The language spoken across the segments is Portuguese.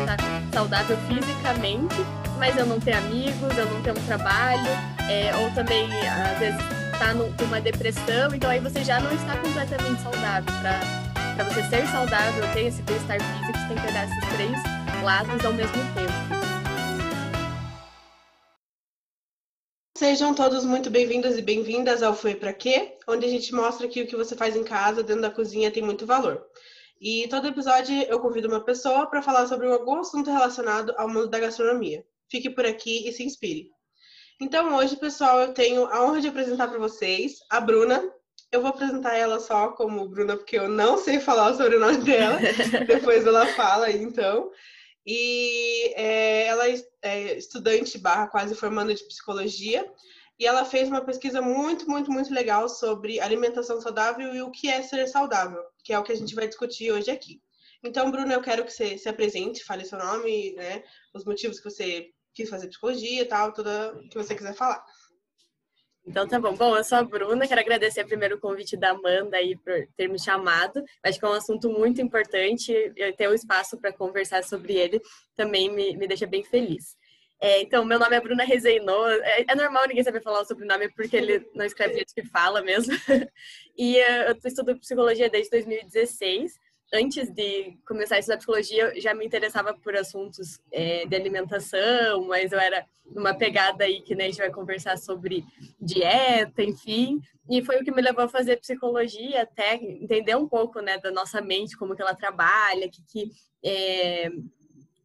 estar tá saudável fisicamente, mas eu não ter amigos, eu não ter um trabalho, é, ou também, às vezes, tá numa depressão, então aí você já não está completamente saudável. Para você ser saudável, ter esse bem-estar físico, você tem que olhar esses três lados ao mesmo tempo. Sejam todos muito bem-vindos e bem-vindas ao Foi Pra Quê, onde a gente mostra que o que você faz em casa, dentro da cozinha, tem muito valor. E todo episódio eu convido uma pessoa para falar sobre algum assunto relacionado ao mundo da gastronomia. Fique por aqui e se inspire. Então, hoje, pessoal, eu tenho a honra de apresentar para vocês a Bruna. Eu vou apresentar ela só como Bruna, porque eu não sei falar o sobrenome dela. Depois ela fala, então. E é, ela é estudante barra quase formando de psicologia. E ela fez uma pesquisa muito, muito, muito legal sobre alimentação saudável e o que é ser saudável, que é o que a gente vai discutir hoje aqui. Então, Bruna, eu quero que você se apresente, fale seu nome, né, os motivos que você quis fazer psicologia e tal, tudo que você quiser falar. Então tá bom. Bom, eu sou a Bruna, quero agradecer primeiro o convite da Amanda aí por ter me chamado. Acho que é um assunto muito importante e ter o um espaço para conversar sobre ele também me, me deixa bem feliz. É, então, meu nome é Bruna Rezeinô. É, é, normal ninguém saber falar o sobrenome porque ele não escreve jeito que fala mesmo. e uh, eu estudo psicologia desde 2016 antes de começar a estudar psicologia, eu já me interessava por assuntos é, de alimentação, mas eu era numa pegada aí que né, a gente vai conversar sobre dieta, enfim. E foi o que me levou a fazer psicologia, até entender um pouco né, da nossa mente, como que ela trabalha, que, que é,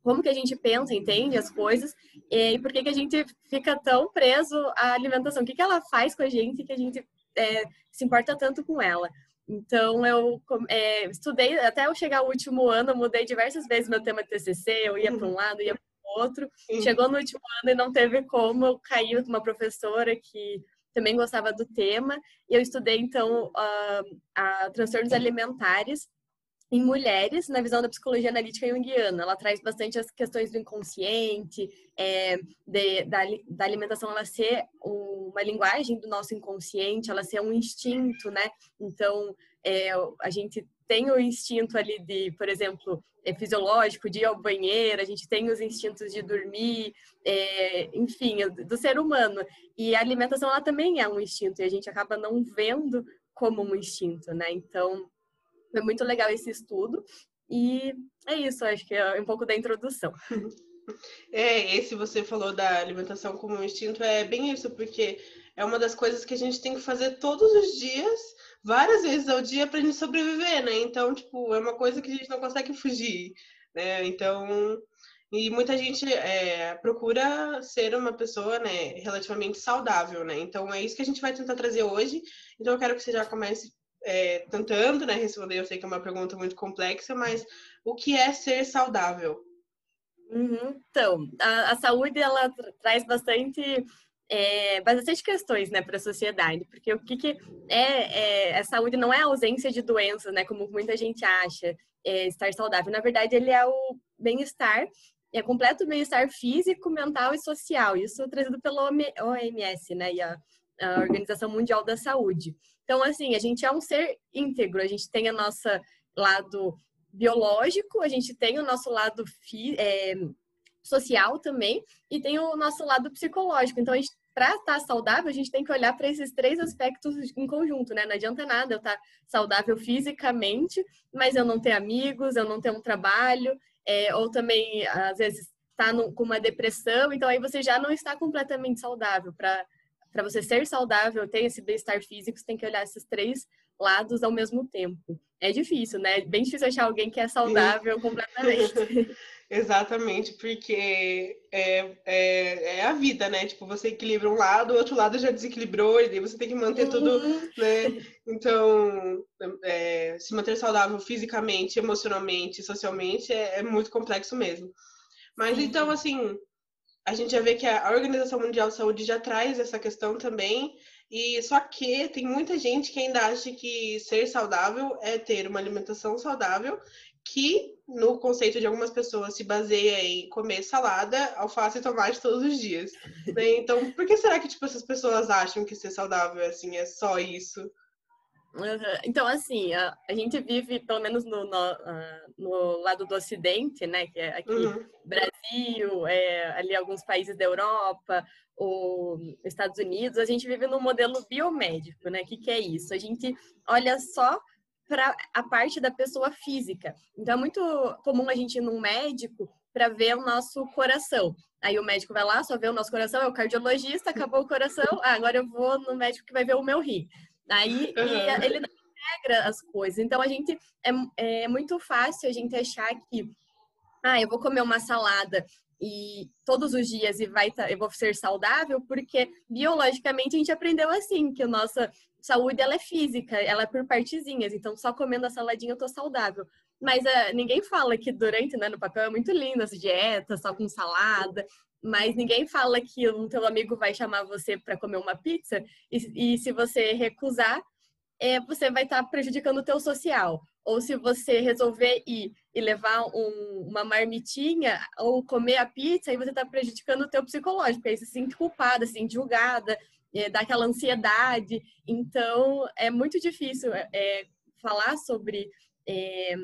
como que a gente pensa, entende as coisas, e por que, que a gente fica tão preso à alimentação, o que, que ela faz com a gente que a gente é, se importa tanto com ela. Então, eu é, estudei, até eu chegar ao último ano, eu mudei diversas vezes meu tema TCC, eu ia para um lado, ia para o outro. Chegou no último ano e não teve como, eu caí com uma professora que também gostava do tema, e eu estudei, então, uh, a transtornos alimentares em mulheres, na visão da psicologia analítica junguiana. Ela traz bastante as questões do inconsciente, é, de, da, da, alimentação ela ser uma linguagem do nosso inconsciente, ela ser um instinto, né? Então, é, a gente tem o instinto ali de, por exemplo, é fisiológico, de ir ao banheiro, a gente tem os instintos de dormir, é, enfim, do ser humano. E a alimentação, ela também é um instinto, e a gente acaba não vendo como um instinto, né? Então, foi muito legal esse estudo. E é isso, acho que é um pouco da introdução. É, esse você falou da alimentação como um instinto, é bem isso, porque é uma das coisas que a gente tem que fazer todos os dias, várias vezes ao dia, para a gente sobreviver, né? Então, tipo, é uma coisa que a gente não consegue fugir, né? Então, e muita gente é, procura ser uma pessoa, né, relativamente saudável, né? Então, é isso que a gente vai tentar trazer hoje. Então, eu quero que você já comece é, tentando né, responder, eu sei que é uma pergunta muito complexa, mas o que é ser saudável? Uhum. Então, a, a, saúde ela traz bastante é, bastante questões né, para a sociedade, porque o que, que é, é, a saúde não é a ausência de doenças, né, como muita gente acha, é, estar saudável. Na verdade, ele é o bem-estar, é completo bem-estar físico, mental e social. Isso trazido pelo OMS, né, e a, a Organização Mundial da Saúde. Então, assim, a gente é um ser íntegro, a gente tem o nosso lado biológico, a gente tem o nosso lado é, social também e tem o nosso lado psicológico. Então, para estar tá saudável, a gente tem que olhar para esses três aspectos em conjunto, né? Não adianta nada eu estar tá saudável fisicamente, mas eu não ter amigos, eu não ter um trabalho, é, ou também, às vezes, estar tá com uma depressão, então aí você já não está completamente saudável para para você ser saudável, ter esse bem-estar físico, você tem que olhar esses três lados ao mesmo tempo. É difícil, né? É bem difícil achar alguém que é saudável completamente. Exatamente, porque é, é, é, a vida, né? Tipo, você equilibra um lado, o outro lado já desequilibrou, e daí você tem que manter uhum. tudo, né? Então, é, se manter saudável fisicamente, emocionalmente, socialmente, é, é muito complexo mesmo. Mas então, assim, a gente já vê que a Organização Mundial de Saúde já traz essa questão também, e só que tem muita gente que ainda acha que ser saudável é ter uma alimentação saudável, que no conceito de algumas pessoas se baseia em comer salada, alface e tomate todos os dias. Né? Então, por que será que tipo, essas pessoas acham que ser saudável assim é só isso? Então, assim, a, a, gente vive, pelo menos no, no, uh, no, lado do Ocidente, né? Que é aqui uhum. Brasil, é, ali alguns países da Europa, ou Estados Unidos, a gente vive num modelo biomédico, né? O que, que é isso? A gente olha só para a parte da pessoa física. Então, é muito comum a gente ir num médico para ver o nosso coração. Aí o médico vai lá, só vê o nosso coração, é o cardiologista, acabou o coração, ah, agora eu vou no médico que vai ver o meu rim. Aí uhum. ele não integra as coisas. Então a gente é, é muito fácil a gente achar que ah, eu vou comer uma salada e todos os dias e vai tá, eu vou ser saudável porque biologicamente a gente aprendeu assim que a nossa saúde ela é física, ela é por partezinhas. Então só comendo a saladinha eu tô saudável. Mas uh, ninguém fala que durante, né, no papel é muito lindo as dietas, só com salada, mas ninguém fala que um teu amigo vai chamar você para comer uma pizza e, e se você recusar, é, você vai estar tá prejudicando o teu social. Ou se você resolver ir e levar um, uma marmitinha ou comer a pizza, aí você está prejudicando o teu psicológico, aí você se sente culpada, se sente julgada, é, dá aquela ansiedade. Então, é muito difícil é, falar sobre é,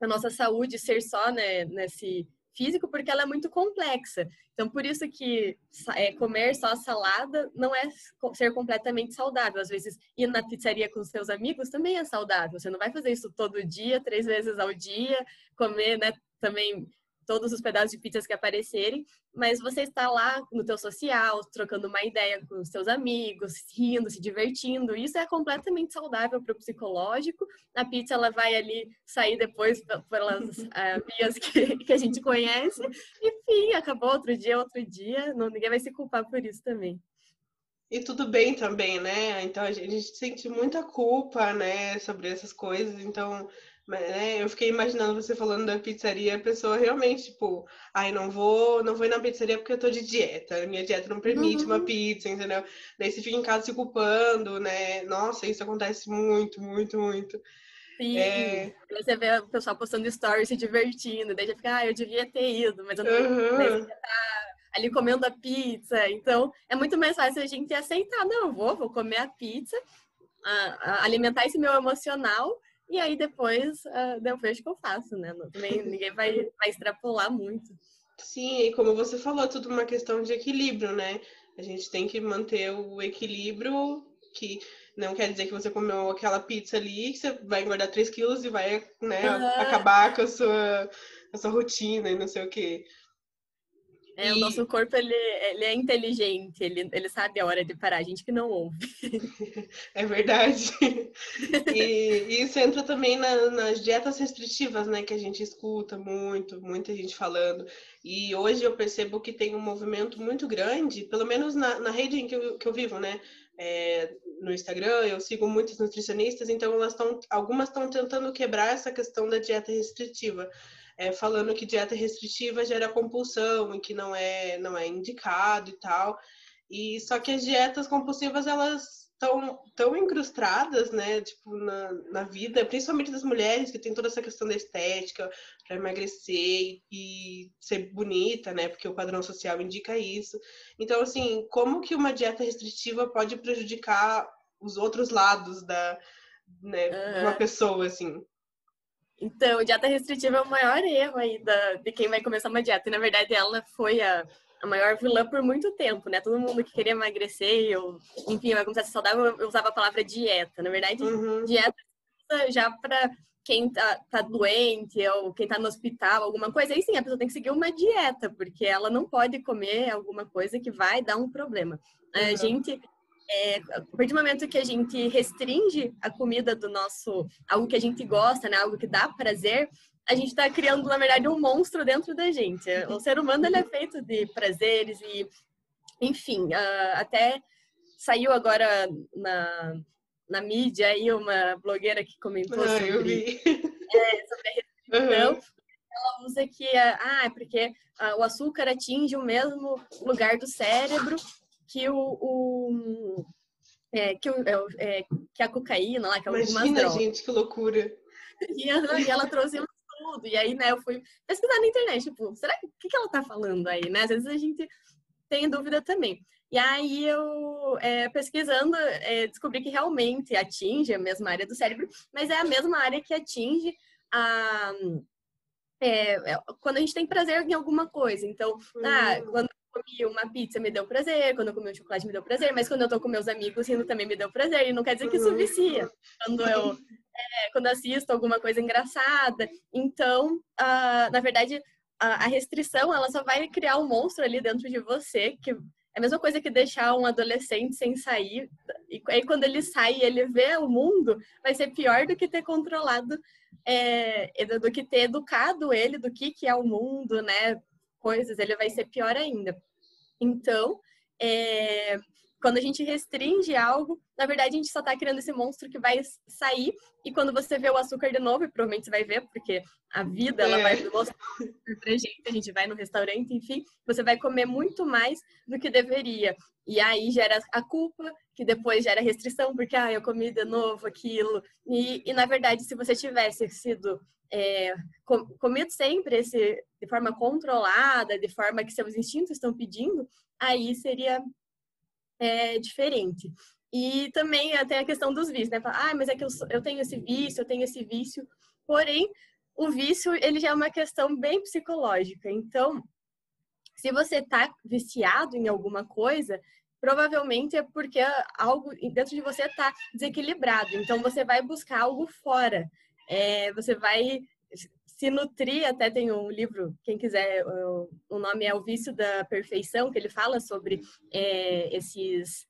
a nossa saúde ser só né, nesse físico, porque ela é muito complexa. Então, por isso que é, comer só salada não é ser completamente saudável. Às vezes, ir na pizzaria com seus amigos também é saudável. Você não vai fazer isso todo dia, três vezes ao dia, comer né, também todos os pedaços de pizzas que aparecerem, mas você está lá no teu social, trocando uma ideia com os seus amigos, rindo, se divertindo. Isso é completamente saudável para o psicológico. A pizza ela vai ali sair depois pelas uh, vias que, que, a gente conhece. Enfim, acabou outro dia, outro dia. Não, ninguém vai se culpar por isso também. E tudo bem também, né? Então a gente sente muita culpa, né, sobre essas coisas. Então mas, né, eu fiquei imaginando você falando da pizzaria, a pessoa realmente, tipo, ai, não vou, não vou ir na pizzaria porque eu tô de dieta, minha dieta não permite uhum. uma pizza, entendeu? Daí você fica em casa se culpando, né? Nossa, isso acontece muito, muito, muito. Sim, é... você vê o pessoal postando stories se divertindo, daí já fica, ah, eu devia ter ido, mas eu não uhum. tá ali comendo a pizza. Então, é muito mais fácil a gente aceitar, não, vou, vou comer a pizza, alimentar esse meu emocional e aí depois uh, eu vejo o que eu faço, né? Também ninguém vai, vai extrapolar muito. Sim, e como você falou, é tudo uma questão de equilíbrio, né? A gente tem que manter o equilíbrio, que não quer dizer que você comeu aquela pizza ali, que você vai engordar 3 quilos e vai né, uhum. acabar com a, sua, a sua rotina e não sei o quê. É, e... o nosso corpo, ele, ele é inteligente, ele, ele sabe a hora de parar, a gente que não ouve. É verdade. E, isso entra também na, nas dietas restritivas, né, que a gente escuta muito, muita gente falando. E hoje eu percebo que tem um movimento muito grande, pelo menos na, na rede em que eu, que eu vivo, né, é, no Instagram, eu sigo muitos nutricionistas, então elas estão, algumas estão tentando quebrar essa questão da dieta restritiva é, falando que dieta restritiva gera compulsão e que não é, não é indicado e tal. E só que as dietas compulsivas, elas estão tão incrustadas, né, tipo, na, na vida, principalmente das mulheres, que tem toda essa questão da estética para emagrecer e ser bonita, né, porque o padrão social indica isso. Então, assim, como que uma dieta restritiva pode prejudicar os outros lados da, né, uhum. uma pessoa, assim? Então, dieta restritiva é o maior erro aí da, de quem vai começar uma dieta. E, na verdade, ela foi a, a maior vilã por muito tempo, né? Todo mundo que queria emagrecer, eu, enfim, vai começar a ser saudável, eu usava a palavra dieta. Na verdade, uhum. dieta já para quem tá, tá, doente ou quem tá no hospital, alguma coisa, aí sim, a pessoa tem que seguir uma dieta, porque ela não pode comer alguma coisa que vai dar um problema. Uhum. A gente é, a partir do momento que a gente restringe a comida do nosso, algo que a gente gosta, né, algo que dá prazer, a gente está criando, na verdade, um monstro dentro da gente. O ser humano ele é feito de prazeres e, enfim, uh, até saiu agora na, na mídia aí uma blogueira que comentou ah, sobre, é, sobre a restrição. Uhum. Ela usa que, ah, é porque uh, o açúcar atinge o mesmo lugar do cérebro que o, o é, que, é, é que a cocaína lá, que é Imagina, gente, que loucura. E, e ela trouxe um estudo, e aí, né, eu fui pesquisar na internet, tipo, será que, o que, que ela tá falando aí, né? Às vezes a gente tem dúvida também. E aí eu, é, pesquisando, é, descobri que realmente atinge a mesma área do cérebro, mas é a mesma área que atinge a. É, é quando a gente tem prazer em alguma coisa. Então, ah, uhum. quando comi uma pizza me deu prazer, quando eu comi um chocolate me deu prazer, mas quando eu tô com meus amigos rindo também me deu prazer. E não quer dizer que isso uhum. vicia. Quando eu é, quando assisto alguma coisa engraçada. Então, uh, na verdade, a, a restrição ela só vai criar um monstro ali dentro de você que é a mesma coisa que deixar um adolescente sem sair. E aí, quando ele sai e ele vê o mundo, vai ser pior do que ter controlado, é, do que ter educado ele do que, que é o mundo, né? Coisas, ele vai ser pior ainda. Então, é, quando a gente restringe algo, na verdade a gente só está criando esse monstro que vai sair e quando você vê o açúcar de novo, e provavelmente você vai ver, porque a vida ela é. vai mostrar pra gente, a gente vai no restaurante, enfim, você vai comer muito mais do que deveria. E aí gera a culpa, que depois gera restrição, porque ah, eu comi de novo aquilo. E, e na verdade, se você tivesse sido é, comido sempre esse, de forma controlada, de forma que seus instintos estão pedindo, aí seria é diferente. E também tem a questão dos vícios, né? Ah, mas é que eu, eu tenho esse vício, eu tenho esse vício. Porém, o vício, ele já é uma questão bem psicológica. Então, se você está viciado em alguma coisa, provavelmente é porque algo dentro de você está desequilibrado. Então, você vai buscar algo fora. É, você vai se nutrir, até tem um livro, quem quiser, o nome é O Vício da Perfeição, que ele fala sobre é, esses,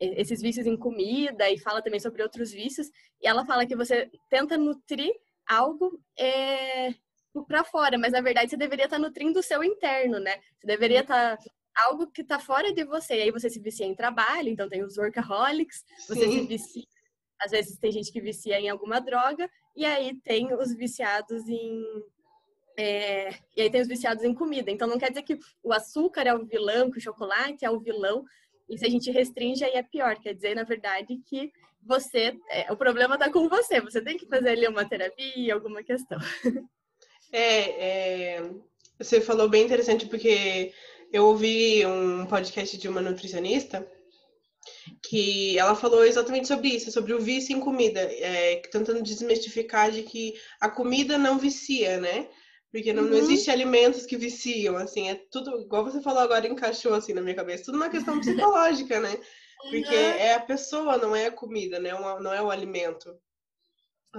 esses vícios em comida e fala também sobre outros vícios. E ela fala que você tenta nutrir algo é, para fora, mas na verdade você deveria estar tá nutrindo o seu interno, né? Você deveria estar tá algo que está fora de você. E aí você se vicia em trabalho, então tem os workaholics, você Sim. se vicia às vezes tem gente que vicia em alguma droga, e aí tem os viciados em. É, e aí tem os viciados em comida. Então não quer dizer que o açúcar é o vilão, que o chocolate é o vilão. E se a gente restringe, aí é pior. Quer dizer, na verdade, que você. É, o problema está com você. Você tem que fazer ali uma terapia, alguma questão. É, é, você falou bem interessante, porque eu ouvi um podcast de uma nutricionista que ela falou exatamente sobre isso, sobre o vício em comida, é, tentando desmistificar de que a comida não vicia, né? Porque não, uhum. não existe alimentos que viciam, assim, é tudo, igual você falou agora, encaixou assim na minha cabeça, tudo uma questão psicológica, né? Porque é a pessoa, não é a comida, né? Não é o alimento.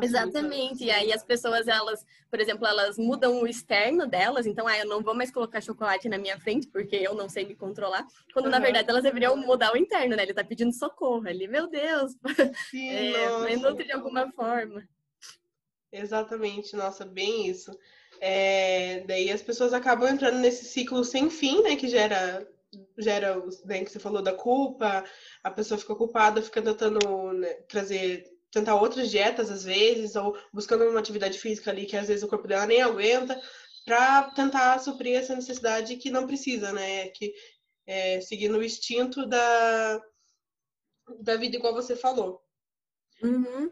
Exatamente. E aí as pessoas, elas, por exemplo, elas mudam o externo delas, então, ah, eu não vou mais colocar chocolate na minha frente porque eu não sei me controlar. Quando uhum. na verdade elas deveriam mudar o interno, né? Ele tá pedindo socorro ali, meu Deus. Sim, é, nutre de alguma forma. Exatamente, nossa, bem isso. É, daí as pessoas acabam entrando nesse ciclo sem fim, né? Que gera gera, bem que você falou da culpa, a pessoa fica culpada, fica tentando né, trazer tentar outras dietas às vezes, ou buscando uma atividade física ali que às vezes o corpo dela nem aguenta, para tentar suprir essa necessidade que não precisa, né? Que é, seguindo o instinto da, da vida, igual você falou. Uhum.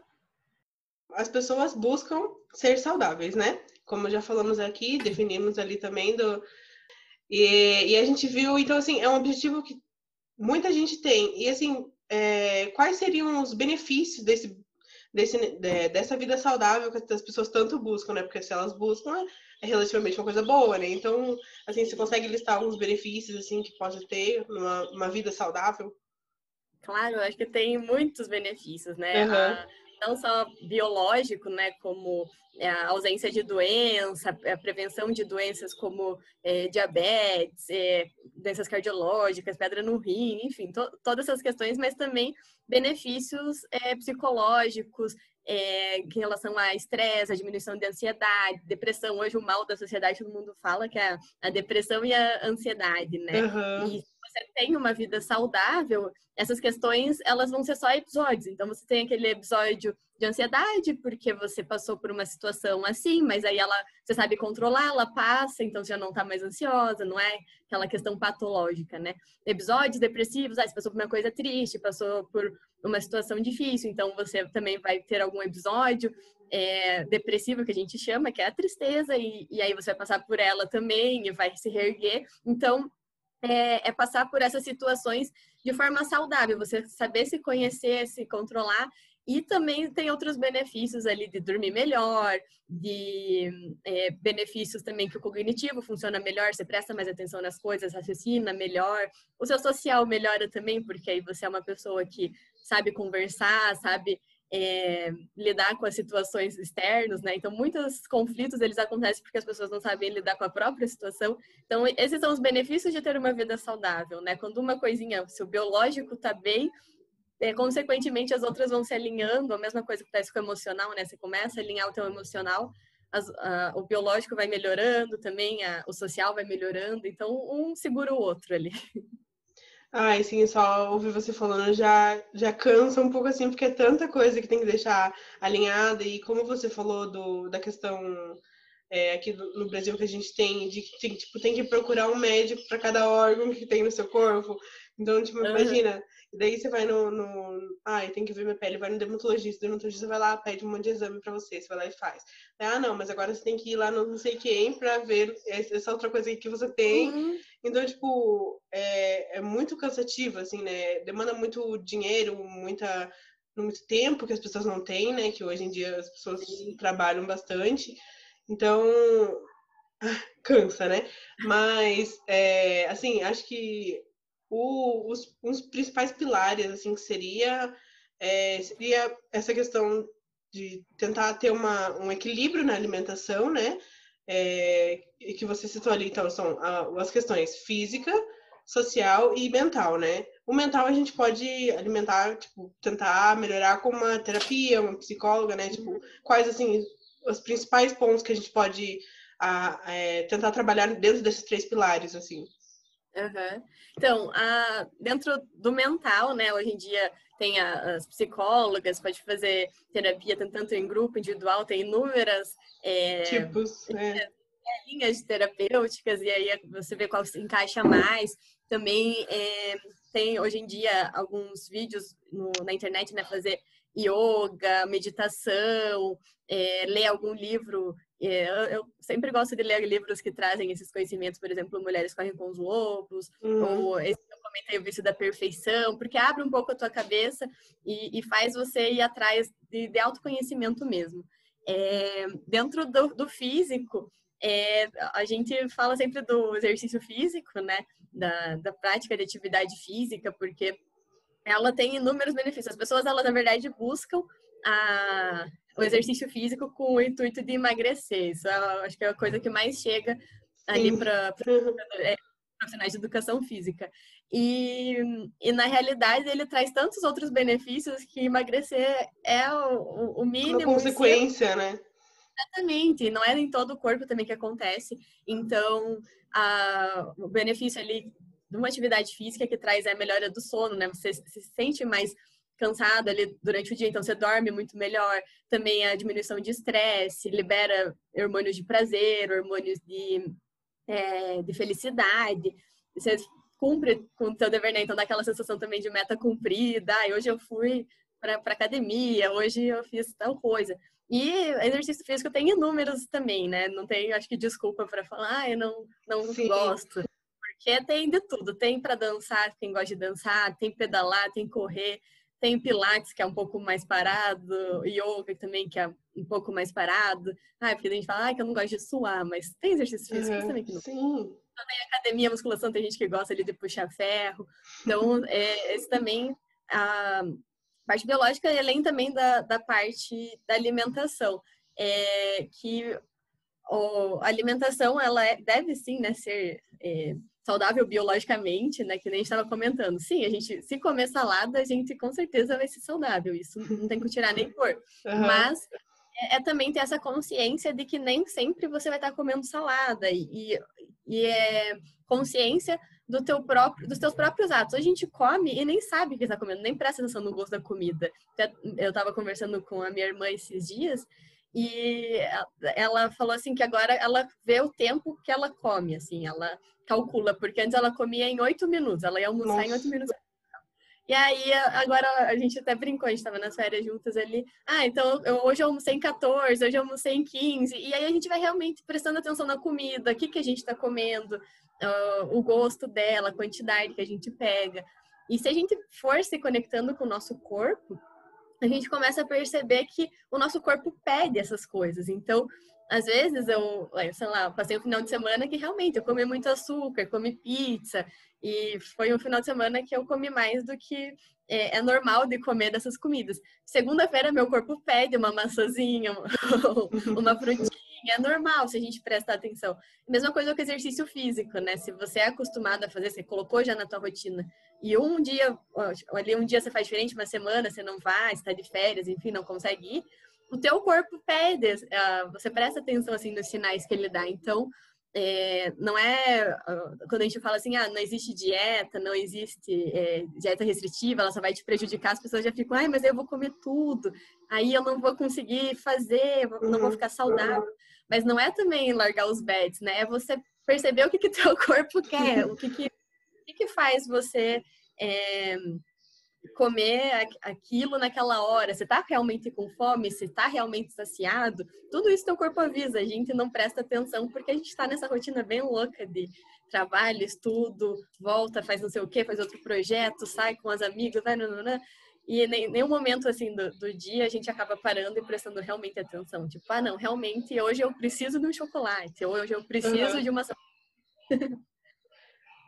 As pessoas buscam ser saudáveis, né? Como já falamos aqui, definimos ali também do. E, e a gente viu, então, assim, é um objetivo que muita gente tem. E, assim, é, quais seriam os benefícios desse desse, de, dessa vida saudável que as pessoas tanto buscam, né? Porque se elas buscam, é relativamente uma coisa boa, né? Então, assim, você consegue listar alguns benefícios, assim, que pode ter numa uma vida saudável? Claro, acho que tem muitos benefícios, né? Uhum. A, não só biológico, né? Como é, a ausência de doença, a prevenção de doenças como é, diabetes, é, doenças cardiológicas, pedra no rim, enfim, to todas essas questões, mas também benefícios é, psicológicos é, em relação a estresse, a diminuição de ansiedade, depressão. Hoje o mal da sociedade todo mundo fala que é a, a depressão e a ansiedade, né? Uhum. E você tem uma vida saudável, essas questões elas vão ser só episódios. Então você tem aquele episódio de ansiedade porque você passou por uma situação assim, mas aí ela você sabe controlar, ela passa, então você já não tá mais ansiosa, não é aquela questão patológica, né? Episódios depressivos, ah, você passou por uma coisa triste, passou por uma situação difícil, então você também vai ter algum episódio é, depressivo que a gente chama, que é a tristeza, e, e aí você vai passar por ela também e vai se reerguer. Então, é, é, passar por essas situações de forma saudável, você saber se conhecer, se controlar. E também tem outros benefícios ali de dormir melhor, de é, benefícios também que o cognitivo funciona melhor, você presta mais atenção nas coisas, raciocina melhor. O seu social melhora também, porque aí você é uma pessoa que sabe conversar, sabe é, lidar com as situações externas, né? Então, muitos conflitos eles acontecem porque as pessoas não sabem lidar com a própria situação. Então, esses são os benefícios de ter uma vida saudável, né? Quando uma coisinha, se o biológico tá bem, é, consequentemente as outras vão se alinhando. A mesma coisa acontece com o emocional, né? Você começa a alinhar o teu emocional, as, a, o biológico vai melhorando também, a, o social vai melhorando. Então, um segura o outro ali. Ai, sim, só ouvir você falando já, já cansa um pouco assim, porque é tanta coisa que tem que deixar alinhada. E como você falou do, da questão é, aqui no Brasil que a gente tem, de que tipo, tem que procurar um médico para cada órgão que tem no seu corpo. Então, tipo, uhum. imagina, daí você vai no, no. Ai, tem que ver minha pele, vai no dermatologista, o dermatologista vai lá, pede um monte de exame pra você, você vai lá e faz. Ah, não, mas agora você tem que ir lá no não sei quem pra ver essa outra coisa que você tem. Uhum. Então, tipo, é, é muito cansativo, assim, né? Demanda muito dinheiro, muita, muito tempo que as pessoas não têm, né? Que hoje em dia as pessoas trabalham bastante. Então, cansa, né? Mas, é, assim, acho que o, os, os principais pilares, assim, que seria, é, seria essa questão de tentar ter uma, um equilíbrio na alimentação, né? É, que você citou ali, então, são as questões física, social e mental, né? O mental a gente pode alimentar, tipo, tentar melhorar com uma terapia, uma psicóloga, né? Tipo, quais, assim, os principais pontos que a gente pode a, é, tentar trabalhar dentro desses três pilares, assim? Uhum. Então, a, dentro do mental, né, hoje em dia tem a, as psicólogas, pode fazer terapia tanto em grupo, individual, tem inúmeras é, tipos, é. linhas terapêuticas, e aí você vê qual se encaixa mais. Também é, tem hoje em dia alguns vídeos no, na internet, né, fazer yoga, meditação, é, ler algum livro eu sempre gosto de ler livros que trazem esses conhecimentos, por exemplo, Mulheres Correm com os Lobos, uhum. ou esse que eu comentei, O Vício da Perfeição, porque abre um pouco a tua cabeça e, e faz você ir atrás de, de autoconhecimento mesmo. É, dentro do, do físico, é, a gente fala sempre do exercício físico, né? Da, da prática de atividade física, porque ela tem inúmeros benefícios. As pessoas, elas, na verdade, buscam a, o exercício físico com o intuito de emagrecer. Isso é, acho que é a coisa que mais chega ali para é, profissionais de educação física. E, e, na realidade ele traz tantos outros benefícios que emagrecer é o, o mínimo. Uma consequência, né? Exatamente, não é em todo o corpo também que acontece. Então, a, o benefício ali de uma atividade física que traz é a melhora do sono, né? Você se sente mais cansado ali durante o dia, então você dorme muito melhor. Também a diminuição de estresse, libera hormônios de prazer, hormônios de, é, de felicidade. Você cumpre com o seu dever, né? Então dá aquela sensação também de meta cumprida. Ah, hoje eu fui para academia, hoje eu fiz tal coisa. E exercício físico tem inúmeros também, né? Não tem, acho que, desculpa para falar, ah, eu não, não gosto. Porque tem de tudo. Tem para dançar, quem gosta de dançar, tem pedalar, tem correr. Tem Pilates, que é um pouco mais parado, Yoga também, que é um pouco mais parado. Ah, porque a gente fala ah, que eu não gosto de suar, mas tem exercício físico uhum, também que não. Sim. Então, tem academia, musculação, tem gente que gosta ali de puxar ferro. Então, é, esse também, a parte biológica, além também da, da parte da alimentação. É, que a alimentação, ela é, deve sim, né, ser é, saudável biologicamente, né? Que nem a gente estava comentando. Sim, a gente, se comer salada, a gente com certeza vai ser saudável. Isso não tem que tirar nem pôr. Uhum. Mas é, é, também ter essa consciência de que nem sempre você vai estar comendo salada. E, e é consciência do teu próprio, dos teus próprios atos. A gente come e nem sabe o que está comendo, nem presta atenção no gosto da comida. Eu estava conversando com a minha irmã esses dias e ela falou assim que agora ela vê o tempo que ela come, assim, ela calcula, porque antes ela comia em oito minutos, ela ia almoçar Nossa. em oito minutos. E aí, agora a gente até brincou, a gente estava nas férias juntas ali. Ah, então eu, hoje eu almocei em 14, hoje eu almocei em 15. E aí a gente vai realmente prestando atenção na comida, o que, que a gente está comendo, uh, o gosto dela, a quantidade que a gente pega. E se a gente for se conectando com o nosso corpo, a gente começa a perceber que o nosso corpo pede essas coisas. Então, às vezes eu, sei lá, passei um final de semana que realmente eu comi muito açúcar, comi pizza, e foi um final de semana que eu comi mais do que é, é normal de comer dessas comidas. Segunda-feira, meu corpo pede uma maçãzinha, uma frutinha. É normal se a gente prestar atenção. Mesma coisa com exercício físico, né? Se você é acostumado a fazer, você colocou já na tua rotina. E um dia, ali um dia você faz diferente, uma semana você não vai, está de férias, enfim, não consegue ir. O teu corpo pede, uh, você presta atenção assim nos sinais que ele dá. Então, é, não é quando a gente fala assim, ah, não existe dieta, não existe é, dieta restritiva, ela só vai te prejudicar, as pessoas já ficam, ai, mas eu vou comer tudo, aí eu não vou conseguir fazer, não vou ficar saudável. Mas não é também largar os bets, né? É você perceber o que que teu corpo quer, o que que, o que, que faz você é, comer aquilo naquela hora, você está realmente com fome, você está realmente saciado, tudo isso teu corpo avisa, a gente não presta atenção porque a gente está nessa rotina bem louca de trabalho, estudo, volta, faz não sei o que, faz outro projeto, sai com as amigas, vai, não, não, não. E em nenhum momento assim do, do, dia a gente acaba parando e prestando realmente atenção. Tipo, ah, não, realmente hoje eu preciso de um chocolate, hoje eu preciso uhum. de uma.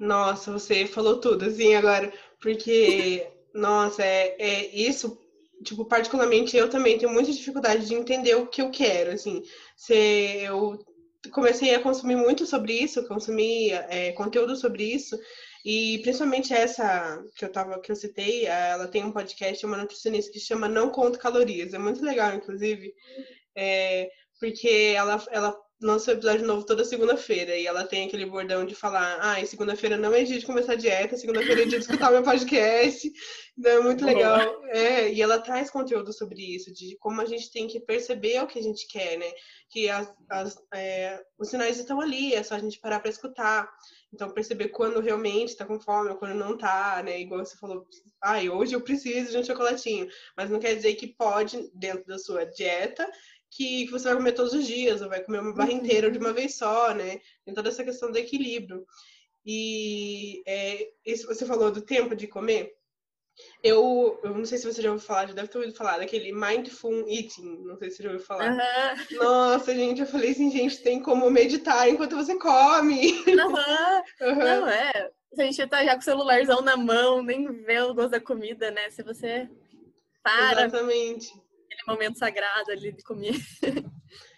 Nossa, você falou tudo, assim, agora, porque nossa, é, é isso, tipo, particularmente eu também tenho muita dificuldade de entender o que eu quero, assim. Se eu comecei a consumir muito sobre isso, consumir é, conteúdo sobre isso, e principalmente essa que eu tava, que eu citei, ela tem um podcast, uma nutricionista que chama Não Conto Calorias. É muito legal, inclusive, é, porque ela, ela lança um episódio novo toda segunda-feira e ela tem aquele bordão de falar: ah, segunda-feira não é dia de começar a dieta, segunda-feira é dia de escutar meu podcast. Então é muito legal. É, e ela traz conteúdo sobre isso, de como a gente tem que perceber o que a gente quer, né? Que as, as é, os sinais estão ali, é só a gente parar para escutar. Então, perceber quando realmente está com fome ou quando não está, né? Igual você falou, ai, ah, hoje eu preciso de um chocolatinho. Mas não quer dizer que pode, dentro da sua dieta, que, que você vai comer todos os dias, ou vai comer uma barra inteira de uma vez só, né? Tem toda essa questão do equilíbrio. E é, isso você falou do tempo de comer. Eu, eu não sei se você já ouviu falar, já deve ter ouvido falar daquele Mindful Eating, não sei se você já ouviu falar. Uhum. Nossa, gente, eu falei assim, gente, tem como meditar enquanto você come. Uhum. uhum. Não, é. Se a gente tá já com o celularzão na mão, nem vê o gosto da comida, né? Se você para. Exatamente aquele momento sagrado ali de comer.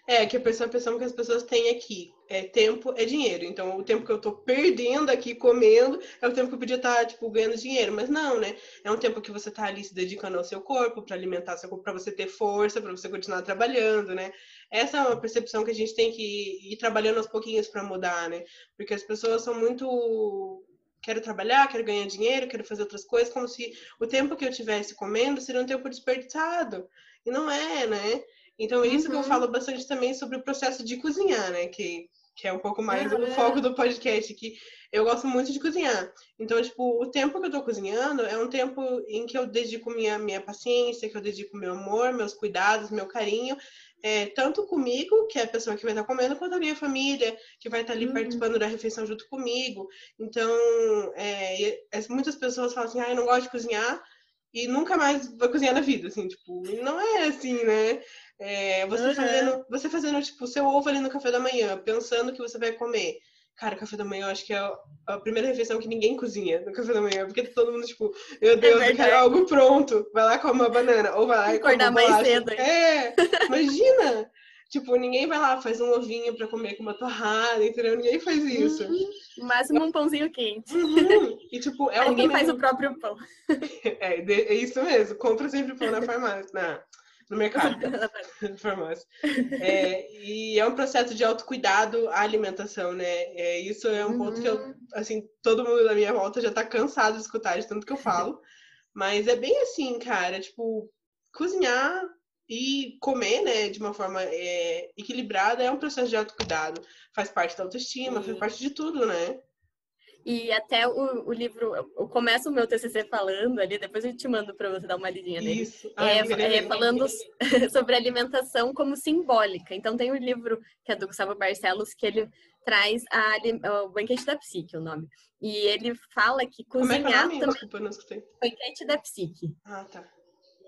É, que a pessoa, a pensão que as pessoas têm aqui. É, tempo é dinheiro. Então, o tempo que eu tô perdendo aqui comendo é o tempo que eu podia estar, tá, tipo, ganhando dinheiro. Mas não, né? É um tempo que você tá ali se dedicando ao seu corpo, para alimentar seu corpo, para você ter força, para você continuar trabalhando, né? Essa é uma percepção que a gente tem que ir trabalhando aos pouquinhos para mudar, né? Porque as pessoas são muito quero trabalhar, quero ganhar dinheiro, quero fazer outras coisas, como se o tempo que eu tivesse comendo seria um tempo desperdiçado. E não é, né? Então, é isso uhum. que eu uhum. falo bastante também sobre o processo de cozinhar, né? Que, que é um pouco mais uhum. o foco do podcast, que eu gosto muito de cozinhar. Então, tipo, o tempo que eu tô cozinhando é um tempo em que eu dedico minha, minha paciência, que eu dedico meu amor, meus cuidados, meu carinho, é, tanto comigo, que é a pessoa que vai estar comendo, quanto a minha família, que vai estar ali uhum. participando da refeição junto comigo. Então, é, muitas pessoas falam assim, ah, eu não gosto de cozinhar, e nunca mais vai cozinhar na vida, assim, tipo, não é assim, né? É, você, uhum. fazendo, você fazendo, tipo, seu ovo ali no café da manhã, pensando que você vai comer. Cara, café da manhã eu acho que é a primeira refeição que ninguém cozinha no café da manhã, porque todo mundo, tipo, meu é Deus, é eu quero algo pronto. Vai lá com uma banana, ou vai lá e come uma mais cedo. É, imagina! Tipo, ninguém vai lá, faz um ovinho para comer com uma torrada, entendeu? Ninguém faz isso. Uhum. Máximo um pãozinho quente. Uhum. E, tipo, ela Ninguém faz o próprio pão. É, é isso mesmo. Compra sempre pão na farmácia, na, no mercado. na farmácia. É, e é um processo de autocuidado à alimentação, né? É, isso é um uhum. ponto que eu, uhum. assim, todo mundo da minha volta já tá cansado de escutar de tanto que eu falo. Mas é bem assim, cara. Tipo, cozinhar e comer, né, de uma forma é, equilibrada é um processo de autocuidado. Faz parte da autoestima, Sim. faz parte de tudo, né? E até o, o livro, eu começo o meu TCC falando ali, depois eu te mando para você dar uma lidinha nele. Isso. é, é, falando sobre alimentação como simbólica. Então tem um livro que é do Gustavo Barcelos que ele traz a, o Banquete da Psique, o nome. E ele fala que cozinhar Como é que é o nome? também... Desculpa, não escutei. Banquete da Psique. Ah, tá.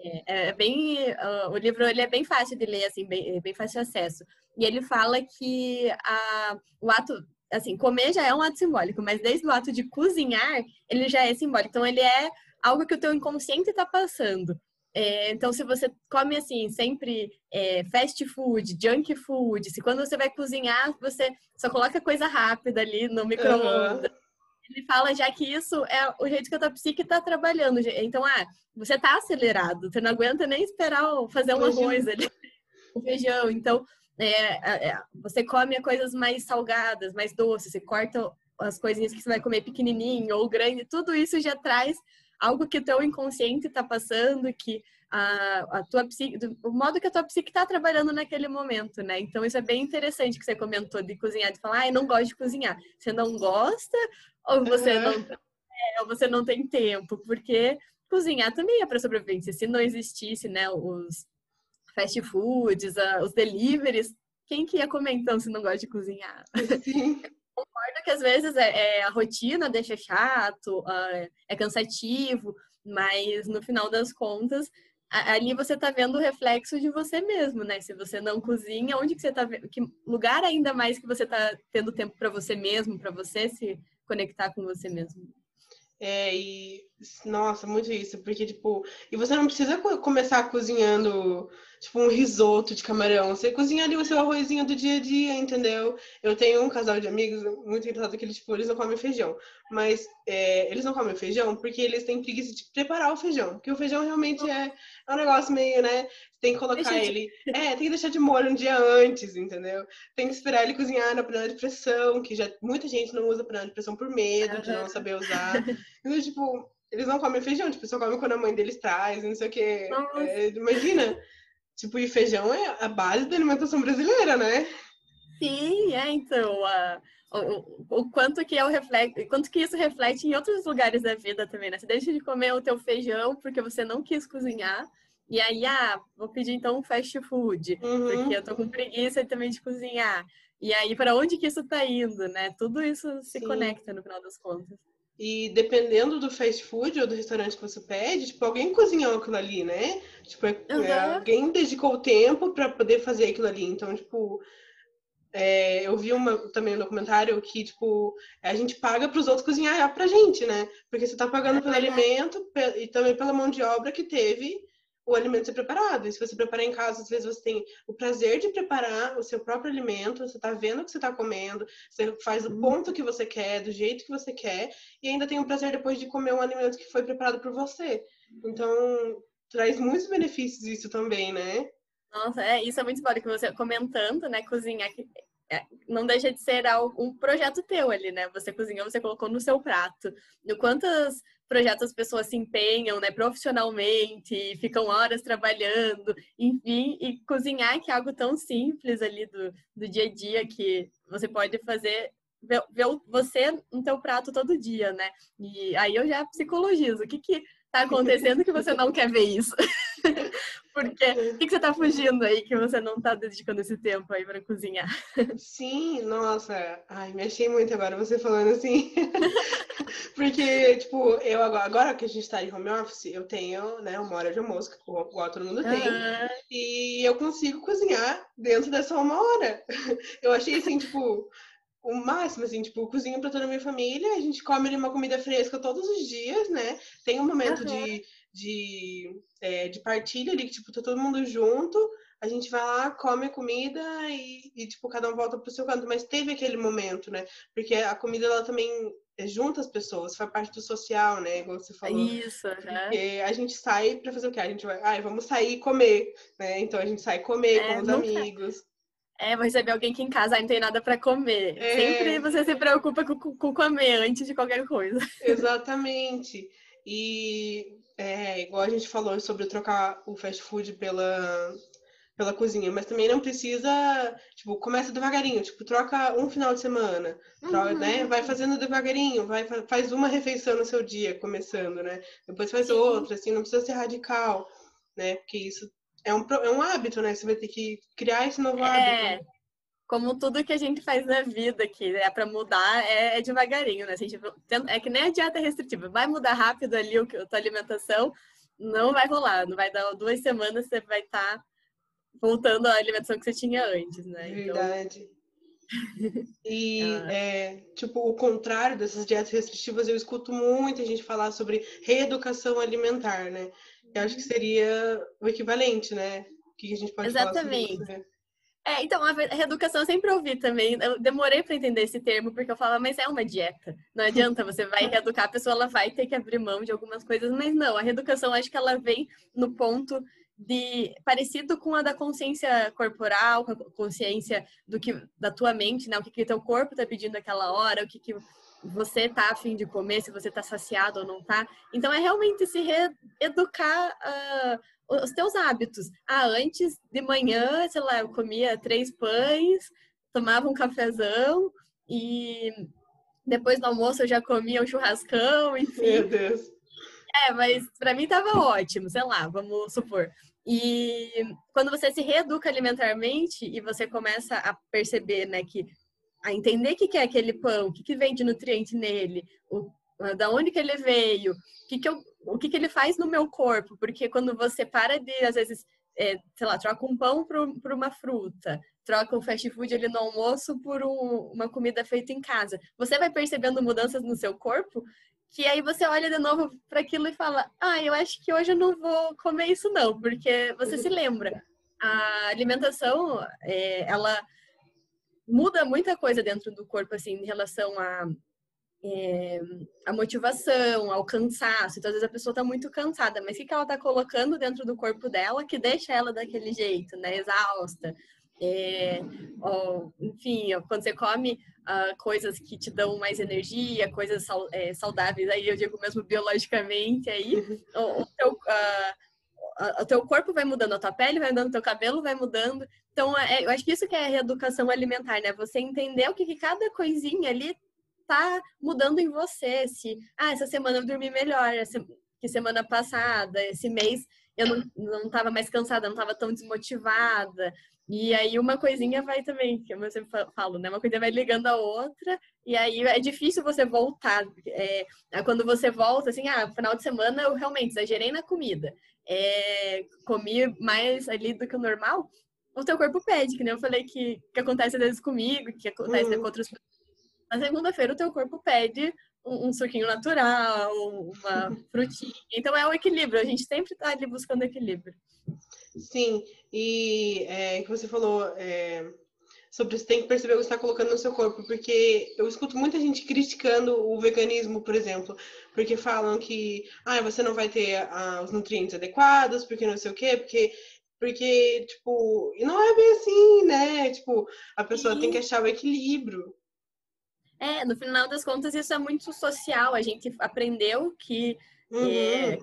É, é bem, uh, o livro ele é bem fácil de ler, assim, bem, bem fácil de acesso. E ele fala que a, o ato, assim, comer já é um ato simbólico, mas desde o ato de cozinhar, ele já é simbólico. Então, ele é algo que o teu inconsciente está passando. É, então, se você come assim, sempre é, fast food, junk food, se quando você vai cozinhar, você só coloca coisa rápida ali no micro-ondas. Uhum. Ele fala já que isso é o jeito que a tua psique está trabalhando. Então, ah, você está acelerado, você não aguenta nem esperar fazer uma coisa ali, o feijão. Então, é, é, você come coisas mais salgadas, mais doces, você corta as coisinhas que você vai comer pequenininho ou grande, tudo isso já traz algo que o teu inconsciente está passando, que a, a tua psique, o modo que a tua psique está trabalhando naquele momento, né? Então isso é bem interessante que você comentou de cozinhar, de falar, ah, eu não gosto de cozinhar. Você não gosta ou você uhum. não é, ou você não tem tempo, porque cozinhar também é para sobrevivência. Se não existisse, né, os fast foods, os deliveries, quem que ia comer então se não gosta de cozinhar? Sim. Concordo que às vezes é, é, a rotina deixa chato, uh, é cansativo, mas no final das contas, ali você está vendo o reflexo de você mesmo, né? Se você não cozinha, onde que você está vendo? Que lugar ainda mais que você está tendo tempo para você mesmo, para você se conectar com você mesmo? É, e nossa, muito isso, porque tipo, e você não precisa começar cozinhando tipo um risoto de camarão. Você cozinha ali o seu arrozinho do dia a dia, entendeu? Eu tenho um casal de amigos muito engraçado que eles, tipo, eles não comem feijão. Mas é, eles não comem feijão porque eles têm preguiça de preparar o feijão. Porque o feijão realmente é, é um negócio meio, né? Tem que colocar Deixa ele. De... É, tem que deixar de molho um dia antes, entendeu? Tem que esperar ele cozinhar na panela de pressão, que já muita gente não usa panela de pressão por medo de não saber usar. Então, tipo, eles não comem feijão, tipo, só comem quando a mãe deles traz, não sei o quê. É, imagina. Tipo, e feijão é a base da alimentação brasileira, né? Sim, é, então, a, o, o, quanto que é o reflete, quanto que isso reflete em outros lugares da vida também, né? Você deixa de comer o teu feijão porque você não quis cozinhar, e aí, ah, vou pedir então um fast food, uhum. porque eu tô com preguiça também de cozinhar. E aí, para onde que isso tá indo, né? Tudo isso se Sim. conecta no final das contas. E dependendo do fast food ou do restaurante que você pede, tipo, alguém cozinhou aquilo ali, né? Tipo, uhum. é, alguém dedicou o tempo para poder fazer aquilo ali. Então, tipo, é, eu vi uma, também um documentário que, tipo, a gente paga para os outros cozinhar pra gente, né? Porque você tá pagando é pelo alimento e também pela mão de obra que teve o alimento ser preparado. E se você preparar em casa, às vezes você tem o prazer de preparar o seu próprio alimento, você está vendo o que você está comendo, você faz o uhum. ponto que você quer, do jeito que você quer, e ainda tem o prazer depois de comer um alimento que foi preparado por você. Então, traz muitos benefícios isso também, né? Nossa, é, isso é muito simbólico. Você comentando, né, cozinhar, é, não deixa de ser um projeto teu ali, né? Você cozinhou, você colocou no seu prato. No quantas projetos as pessoas se empenham, né, profissionalmente, ficam horas trabalhando, enfim, e cozinhar que é algo tão simples ali do, do dia a dia que você pode fazer ver, ver você no teu prato todo dia, né? E aí eu já psicologizo. O que que tá acontecendo que você não quer ver isso? Porque o que, que, você tá fugindo aí que você não tá dedicando esse tempo aí para cozinhar? Sim, nossa, ai, me achei muito agora você falando assim. Porque, tipo, eu agora, agora que a gente tá em home office, eu tenho, né, uma hora de almoço, igual todo mundo tem. Uhum. E eu consigo cozinhar dentro dessa uma hora. Eu achei assim, tipo, o máximo, assim, tipo, cozinho pra toda a minha família, a gente come ali uma comida fresca todos os dias, né? Tem um momento uhum. de de, é, de partilha ali, que, tipo, tá todo mundo junto, a gente vai lá, come a comida e, e, tipo, cada um volta pro seu canto. Mas teve aquele momento, né? Porque a comida, ela também é, junta as pessoas, faz parte do social, né? Igual você falou. Isso, né? Porque a gente sai pra fazer o quê? A gente vai, ai, vamos sair e comer, né? Então a gente sai comer é, com os nunca... amigos. É, vou receber alguém aqui em casa, aí não tem nada para comer. É... Sempre você se preocupa com, com comer antes de qualquer coisa. Exatamente. E é, igual a gente falou sobre trocar o fast food pela, pela cozinha, mas também não precisa, tipo, começa devagarinho, tipo, troca um final de semana, troca, uhum. né? Vai fazendo devagarinho, vai faz uma refeição no seu dia, começando, né? Depois faz Sim. outra, assim, não precisa ser radical, né? Porque isso é um, é um hábito, né? Você vai ter que criar esse novo é. hábito. Como tudo que a gente faz na vida, que é para mudar, é, é, devagarinho, né? A gente, é que nem a dieta restritiva. Vai mudar rápido ali a tua alimentação, não vai rolar. Não vai dar duas semanas, você vai estar tá voltando à alimentação que você tinha antes, né? Então, Verdade. Então... E, ah. é, tipo, o contrário dessas dietas restritivas, eu escuto muita gente falar sobre reeducação alimentar, né? Eu acho que seria o equivalente, né? O que a gente pode Exatamente. falar sobre isso, né? É, então, a reeducação eu sempre ouvi também. Eu demorei para entender esse termo, porque eu falava, mas é uma dieta. Não adianta, você vai reeducar a pessoa, ela vai ter que abrir mão de algumas coisas, mas não, a reeducação acho que ela vem no ponto de parecido com a da consciência corporal, com a consciência do que da tua mente, né? O que que teu corpo está pedindo naquela hora, o que que você tá afim de comer, se você tá saciado ou não tá. Então é realmente se reeducar uh, os teus hábitos. Ah, antes de manhã, sei lá, eu comia três pães, tomava um cafezão e depois do almoço eu já comia um churrascão, enfim. Meu Deus. É, mas para mim tava ótimo, sei lá, vamos supor. E quando você se reeduca alimentarmente e você começa a perceber, né, que a entender o que é aquele pão, o que, que vem de nutriente nele, o, da onde que ele veio, o que, que, eu, o que, que ele faz no meu corpo, porque quando você para de, às vezes, é, sei lá, troca um pão por, por uma fruta, troca um fast food ali no almoço por um, uma comida feita em casa, você vai percebendo mudanças no seu corpo? Que aí você olha de novo para aquilo e fala: Ah, eu acho que hoje eu não vou comer isso, não, porque você se lembra. A alimentação, é, ela muda muita coisa dentro do corpo, assim, em relação a, é, a motivação, ao cansaço. Então, às vezes a pessoa está muito cansada, mas o que, que ela está colocando dentro do corpo dela que deixa ela daquele jeito, né? Exausta. É, ou, enfim, quando você come uh, coisas que te dão mais energia, coisas é, saudáveis, aí eu digo mesmo biologicamente, aí o, o, teu, uh, o teu corpo vai mudando, a tua pele vai mudando, o teu cabelo vai mudando. Então, é, eu acho que isso que é a reeducação alimentar, né? Você entender o que, que cada coisinha ali tá mudando em você. Se, ah, essa semana eu dormi melhor, que semana passada, esse mês eu não, não tava mais cansada, não tava tão desmotivada. E aí uma coisinha vai também, que eu sempre falo, né? Uma coisa vai ligando a outra, e aí é difícil você voltar. É, quando você volta, assim, ah, final de semana eu realmente exagerei na comida. É, comi mais ali do que o normal, o teu corpo pede, que nem eu falei que, que acontece às vezes comigo, que acontece uhum. com outras pessoas. Na segunda-feira o teu corpo pede um, um suquinho natural, uma frutinha. Então é o equilíbrio, a gente sempre está ali buscando equilíbrio. Sim, e é, que você falou é, sobre você tem que perceber o que está colocando no seu corpo, porque eu escuto muita gente criticando o veganismo, por exemplo, porque falam que ah, você não vai ter ah, os nutrientes adequados, porque não sei o quê, porque porque, tipo, e não é bem assim, né? Tipo, a pessoa Sim. tem que achar o equilíbrio. É, no final das contas, isso é muito social. A gente aprendeu que Uhum, é,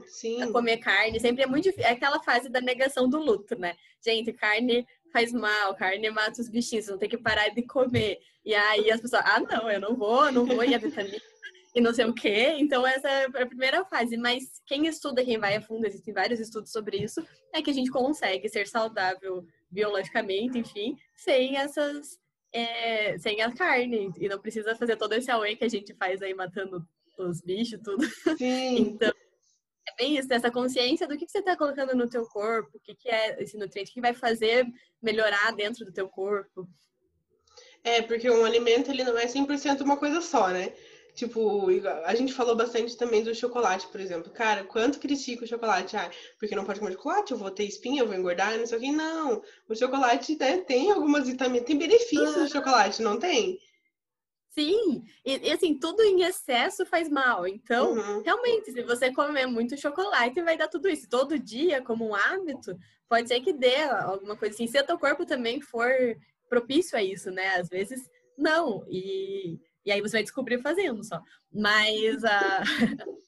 comer carne sempre é muito difícil. É aquela fase da negação do luto, né? Gente, carne faz mal, carne mata os bichinhos, não tem que parar de comer. E aí as pessoas, ah, não, eu não vou, não vou, e a vitamina e não sei o quê. Então, essa é a primeira fase. Mas quem estuda, quem vai a fundo, existem vários estudos sobre isso, é que a gente consegue ser saudável biologicamente, enfim, sem essas. É, sem a carne. E não precisa fazer todo esse away que a gente faz aí matando os bichos, tudo. Sim. então, é bem isso, essa consciência do que, você está colocando no teu corpo, o que, que é esse nutriente, o que vai fazer melhorar dentro do teu corpo. É, porque um alimento ele não é 100% uma coisa só, né? Tipo, a gente falou bastante também do chocolate, por exemplo. Cara, quanto critica o chocolate? Ah, porque não pode comer chocolate, eu vou ter espinha, eu vou engordar, não sei o que. Não, o chocolate né, tem algumas vitaminas, tem benefícios no chocolate, não tem? Sim, e, e, assim, tudo em excesso faz mal. Então, uhum. realmente, se você comer muito chocolate, vai dar tudo isso. Todo dia, como um hábito, pode ser que dê alguma coisa assim. Se o teu corpo também for propício a isso, né? Às vezes, não. E, e aí você vai descobrir fazendo só. Mas, a,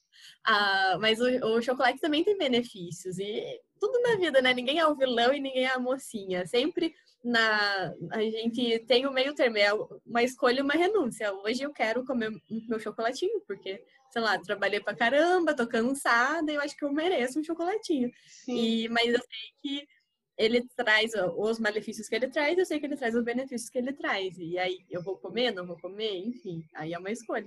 a, mas o, o chocolate também tem benefícios. E tudo na vida, né? Ninguém é o vilão e ninguém é a mocinha. Sempre na a gente tem o meio termo, é uma escolha e uma renúncia. Hoje eu quero comer meu chocolatinho, porque, sei lá, trabalhei pra caramba, tô cansada e eu acho que eu mereço um chocolatinho. E, mas eu sei que ele traz os malefícios que ele traz, eu sei que ele traz os benefícios que ele traz. E aí eu vou comer, não vou comer, enfim, aí é uma escolha.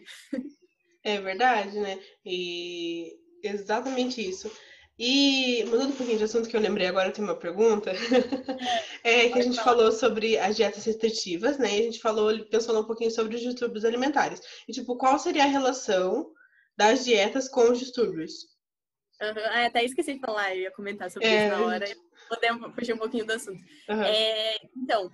É verdade, né? E exatamente isso. E mudando um pouquinho de assunto que eu lembrei agora, tem uma pergunta. é que a gente falou sobre as dietas restritivas, né? E a gente falou, pensou um pouquinho sobre os distúrbios alimentares. E tipo, qual seria a relação das dietas com os distúrbios? Uhum. Ah, até esqueci de falar, eu ia comentar sobre é... isso na hora. Podemos fugir um pouquinho do assunto. Uhum. É, então,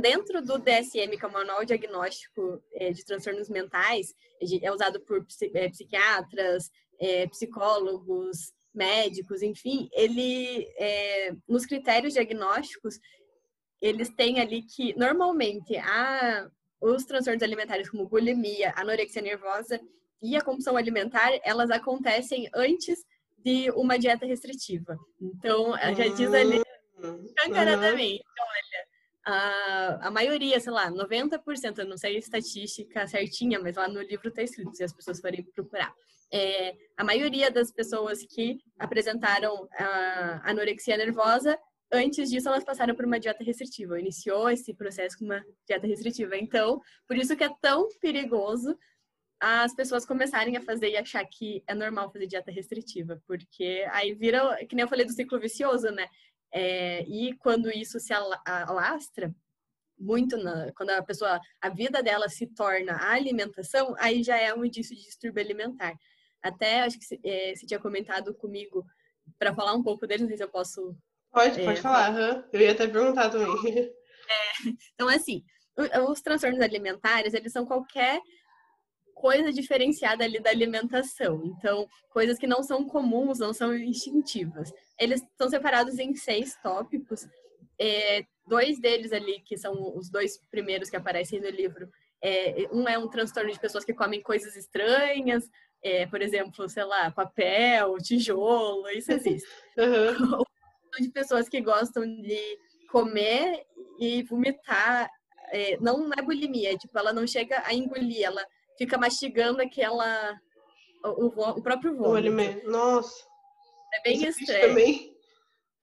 dentro do DSM, que é o Manual Diagnóstico é, de Transtornos Mentais, é usado por é, psiquiatras, é, psicólogos, médicos, enfim, ele, é, nos critérios diagnósticos, eles têm ali que, normalmente, a, os transtornos alimentares como bulimia, anorexia nervosa e a compulsão alimentar, elas acontecem antes de uma dieta restritiva. Então, já diz ali escancaradamente, uhum. olha, a, a maioria, sei lá, 90%, eu não sei a estatística certinha, mas lá no livro está escrito, se as pessoas forem procurar é, a maioria das pessoas que apresentaram a anorexia nervosa, antes disso elas passaram por uma dieta restritiva, iniciou esse processo com uma dieta restritiva. Então, por isso que é tão perigoso as pessoas começarem a fazer e achar que é normal fazer dieta restritiva, porque aí vira, que nem eu falei do ciclo vicioso, né? É, e quando isso se alastra, muito na, quando a pessoa, a vida dela se torna a alimentação, aí já é um indício de distúrbio alimentar. Até acho que é, você tinha comentado comigo para falar um pouco dele, não sei se eu posso. Pode, é, pode falar. Uhum. Eu ia até perguntar também. É, então, assim, os transtornos alimentares, eles são qualquer coisa diferenciada ali da alimentação. Então, coisas que não são comuns, não são instintivas. Eles estão separados em seis tópicos. É, dois deles ali, que são os dois primeiros que aparecem no livro, é, um é um transtorno de pessoas que comem coisas estranhas, é, por exemplo, sei lá, papel, tijolo, isso existe. Uhum. de pessoas que gostam de comer e vomitar, é, não é bulimia, tipo, ela não chega a engolir, ela fica mastigando aquela, o, o próprio vômito. Nossa! É bem estranho. Também.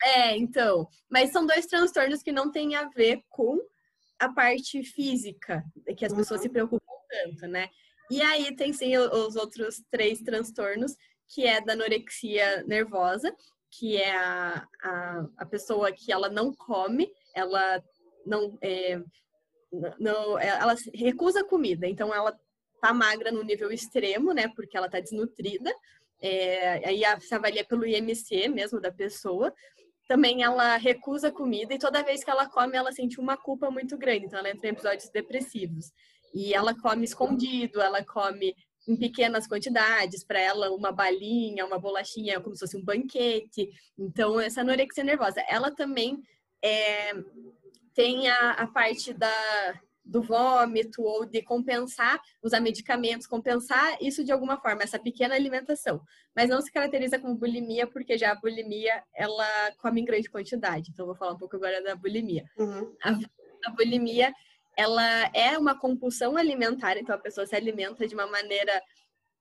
É, então, mas são dois transtornos que não têm a ver com a parte física, que as pessoas uhum. se preocupam tanto, né? E aí tem sim os outros três transtornos, que é da anorexia nervosa, que é a, a, a pessoa que ela não come, ela não, é, não é, ela recusa comida, então ela tá magra no nível extremo, né, porque ela tá desnutrida, é, aí se avalia pelo IMC mesmo da pessoa, também ela recusa comida e toda vez que ela come ela sente uma culpa muito grande, então ela entra em episódios depressivos. E ela come escondido, ela come em pequenas quantidades, para ela uma balinha, uma bolachinha como se fosse um banquete. Então, essa anorexia nervosa, ela também é, tem a, a parte da, do vômito ou de compensar, usar medicamentos, compensar isso de alguma forma, essa pequena alimentação. Mas não se caracteriza como bulimia, porque já a bulimia, ela come em grande quantidade. Então, vou falar um pouco agora da bulimia. Uhum. A, a bulimia, ela é uma compulsão alimentar, então a pessoa se alimenta de uma maneira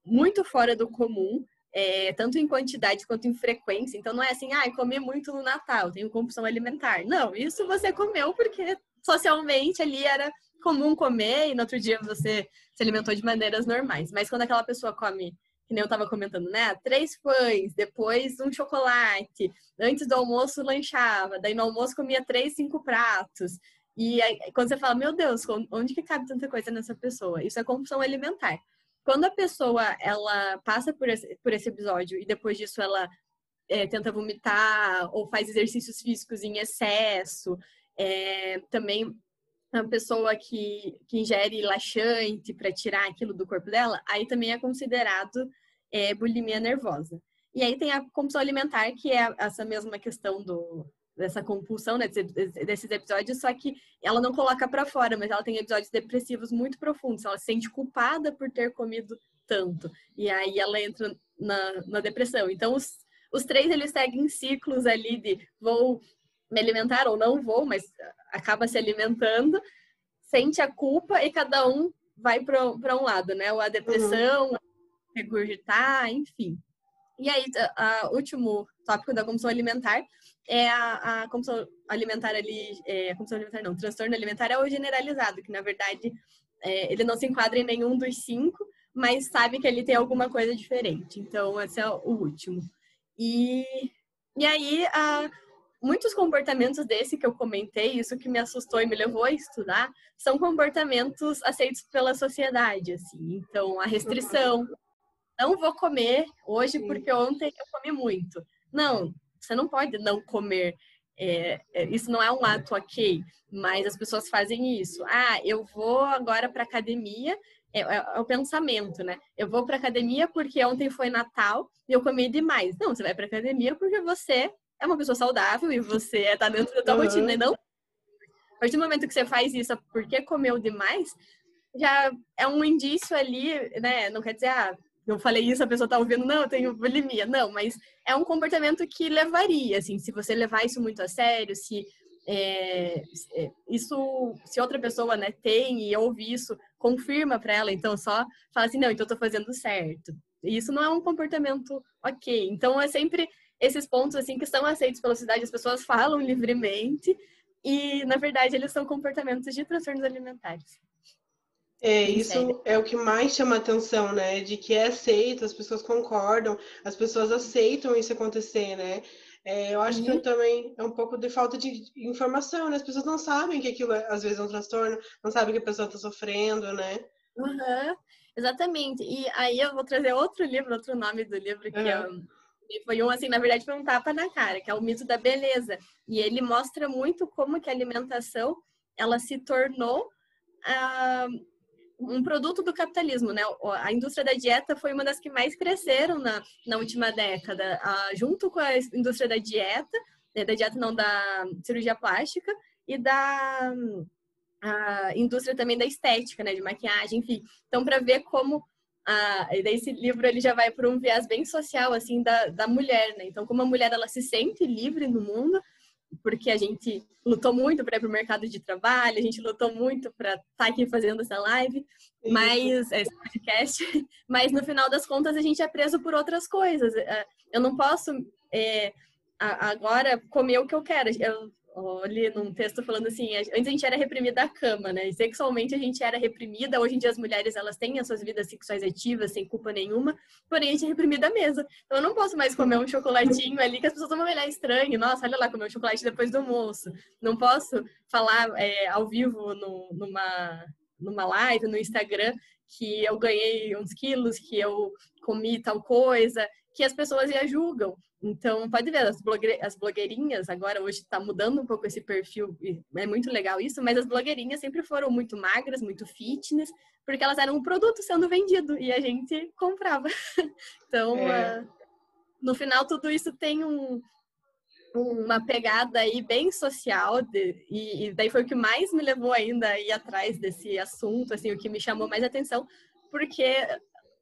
muito fora do comum, é, tanto em quantidade quanto em frequência. Então não é assim, ah, comi muito no Natal, tenho compulsão alimentar. Não, isso você comeu porque socialmente ali era comum comer e no outro dia você se alimentou de maneiras normais. Mas quando aquela pessoa come, que nem eu estava comentando, né? Três pães, depois um chocolate, antes do almoço lanchava, daí no almoço comia três, cinco pratos. E aí, quando você fala, meu Deus, onde que cabe tanta coisa nessa pessoa? Isso é compulsão alimentar. Quando a pessoa ela passa por esse, por esse episódio e depois disso ela é, tenta vomitar ou faz exercícios físicos em excesso, é, também uma pessoa que, que ingere laxante para tirar aquilo do corpo dela, aí também é considerado é, bulimia nervosa. E aí tem a compulsão alimentar, que é essa mesma questão do, dessa compulsão né, desses episódios, só que ela não coloca para fora, mas ela tem episódios depressivos muito profundos. Ela se sente culpada por ter comido tanto. E aí ela entra na, na depressão. Então, os, os três eles seguem ciclos ali de vou me alimentar ou não vou, mas acaba se alimentando, sente a culpa e cada um vai para um lado, né? Ou a depressão, uhum. regurgitar, enfim. E aí, o último tópico da compulsão alimentar é a, a compulsão alimentar ali, é, compulsão alimentar não, transtorno alimentar é o generalizado, que na verdade é, ele não se enquadra em nenhum dos cinco, mas sabe que ele tem alguma coisa diferente. Então, esse é o último. E, e aí, a, muitos comportamentos desse que eu comentei, isso que me assustou e me levou a estudar, são comportamentos aceitos pela sociedade, assim. Então, a restrição, não vou comer hoje porque ontem eu comi muito. Não, você não pode não comer. É, é, isso não é um ato ok, mas as pessoas fazem isso. Ah, eu vou agora para academia. É, é, é, o pensamento, né? Eu vou para academia porque ontem foi Natal e eu comi demais. Não, você vai para academia porque você é uma pessoa saudável e você está dentro da tua uhum. rotina. E não, a partir do momento que você faz isso porque comeu demais, já é um indício ali, né? Não quer dizer, ah, eu falei isso, a pessoa tá ouvindo, não, eu tenho bulimia. Não, mas é um comportamento que levaria, assim, se você levar isso muito a sério, se é, é isso, se outra pessoa, né, tem e ouve isso, confirma para ela, então só fala assim, não, então eu tô fazendo certo. Isso não é um comportamento ok. Então é sempre esses pontos, assim, que são aceitos pela sociedade, as pessoas falam livremente e, na verdade, eles são comportamentos de transtornos alimentares. É, isso é o que mais chama atenção, né? De que é aceito, as pessoas concordam, as pessoas aceitam isso acontecer, né? É, eu acho uhum. que também é um pouco de falta de informação, né? As pessoas não sabem que aquilo é, às vezes é um transtorno, não sabem que a pessoa está sofrendo, né? Uhum. Exatamente. E aí eu vou trazer outro livro, outro nome do livro, que uhum. é foi um, assim, na verdade, foi um tapa na cara, que é o mito da beleza. E ele mostra muito como que a alimentação, ela se tornou... Uh, um produto do capitalismo, né? A indústria da dieta foi uma das que mais cresceram na, na última década, junto com a indústria da dieta, né? da dieta não, da cirurgia plástica e da a indústria também da estética, né? De maquiagem, enfim. Então, para ver como ah, e daí esse livro ele já vai por um viés bem social assim da, da mulher, né? Então como a mulher ela se sente livre no mundo, porque a gente lutou muito para ir para o mercado de trabalho, a gente lutou muito para estar tá aqui fazendo essa live, mas esse podcast, mas no final das contas a gente é preso por outras coisas. É, eu não posso é, agora comer o que eu quero. Eu li num texto falando assim, antes a gente era reprimida à cama, né? Sexualmente a gente era reprimida. Hoje em dia as mulheres elas têm as suas vidas sexuais ativas sem culpa nenhuma, porém a gente é reprimida à mesa. Então eu não posso mais comer um chocolatinho ali que as pessoas vão olhar estranho. Nossa, olha lá, comer um chocolate depois do almoço. Não posso falar é, ao vivo no, numa numa live no Instagram que eu ganhei uns quilos, que eu comi tal coisa, que as pessoas já julgam. Então, pode ver, as, blogue as blogueirinhas, agora hoje está mudando um pouco esse perfil, é muito legal isso, mas as blogueirinhas sempre foram muito magras, muito fitness, porque elas eram um produto sendo vendido e a gente comprava. então, é. uh, no final, tudo isso tem um, uma pegada aí bem social, de, e, e, daí foi o que mais me levou ainda a ir atrás desse assunto, assim, o que me chamou mais atenção, porque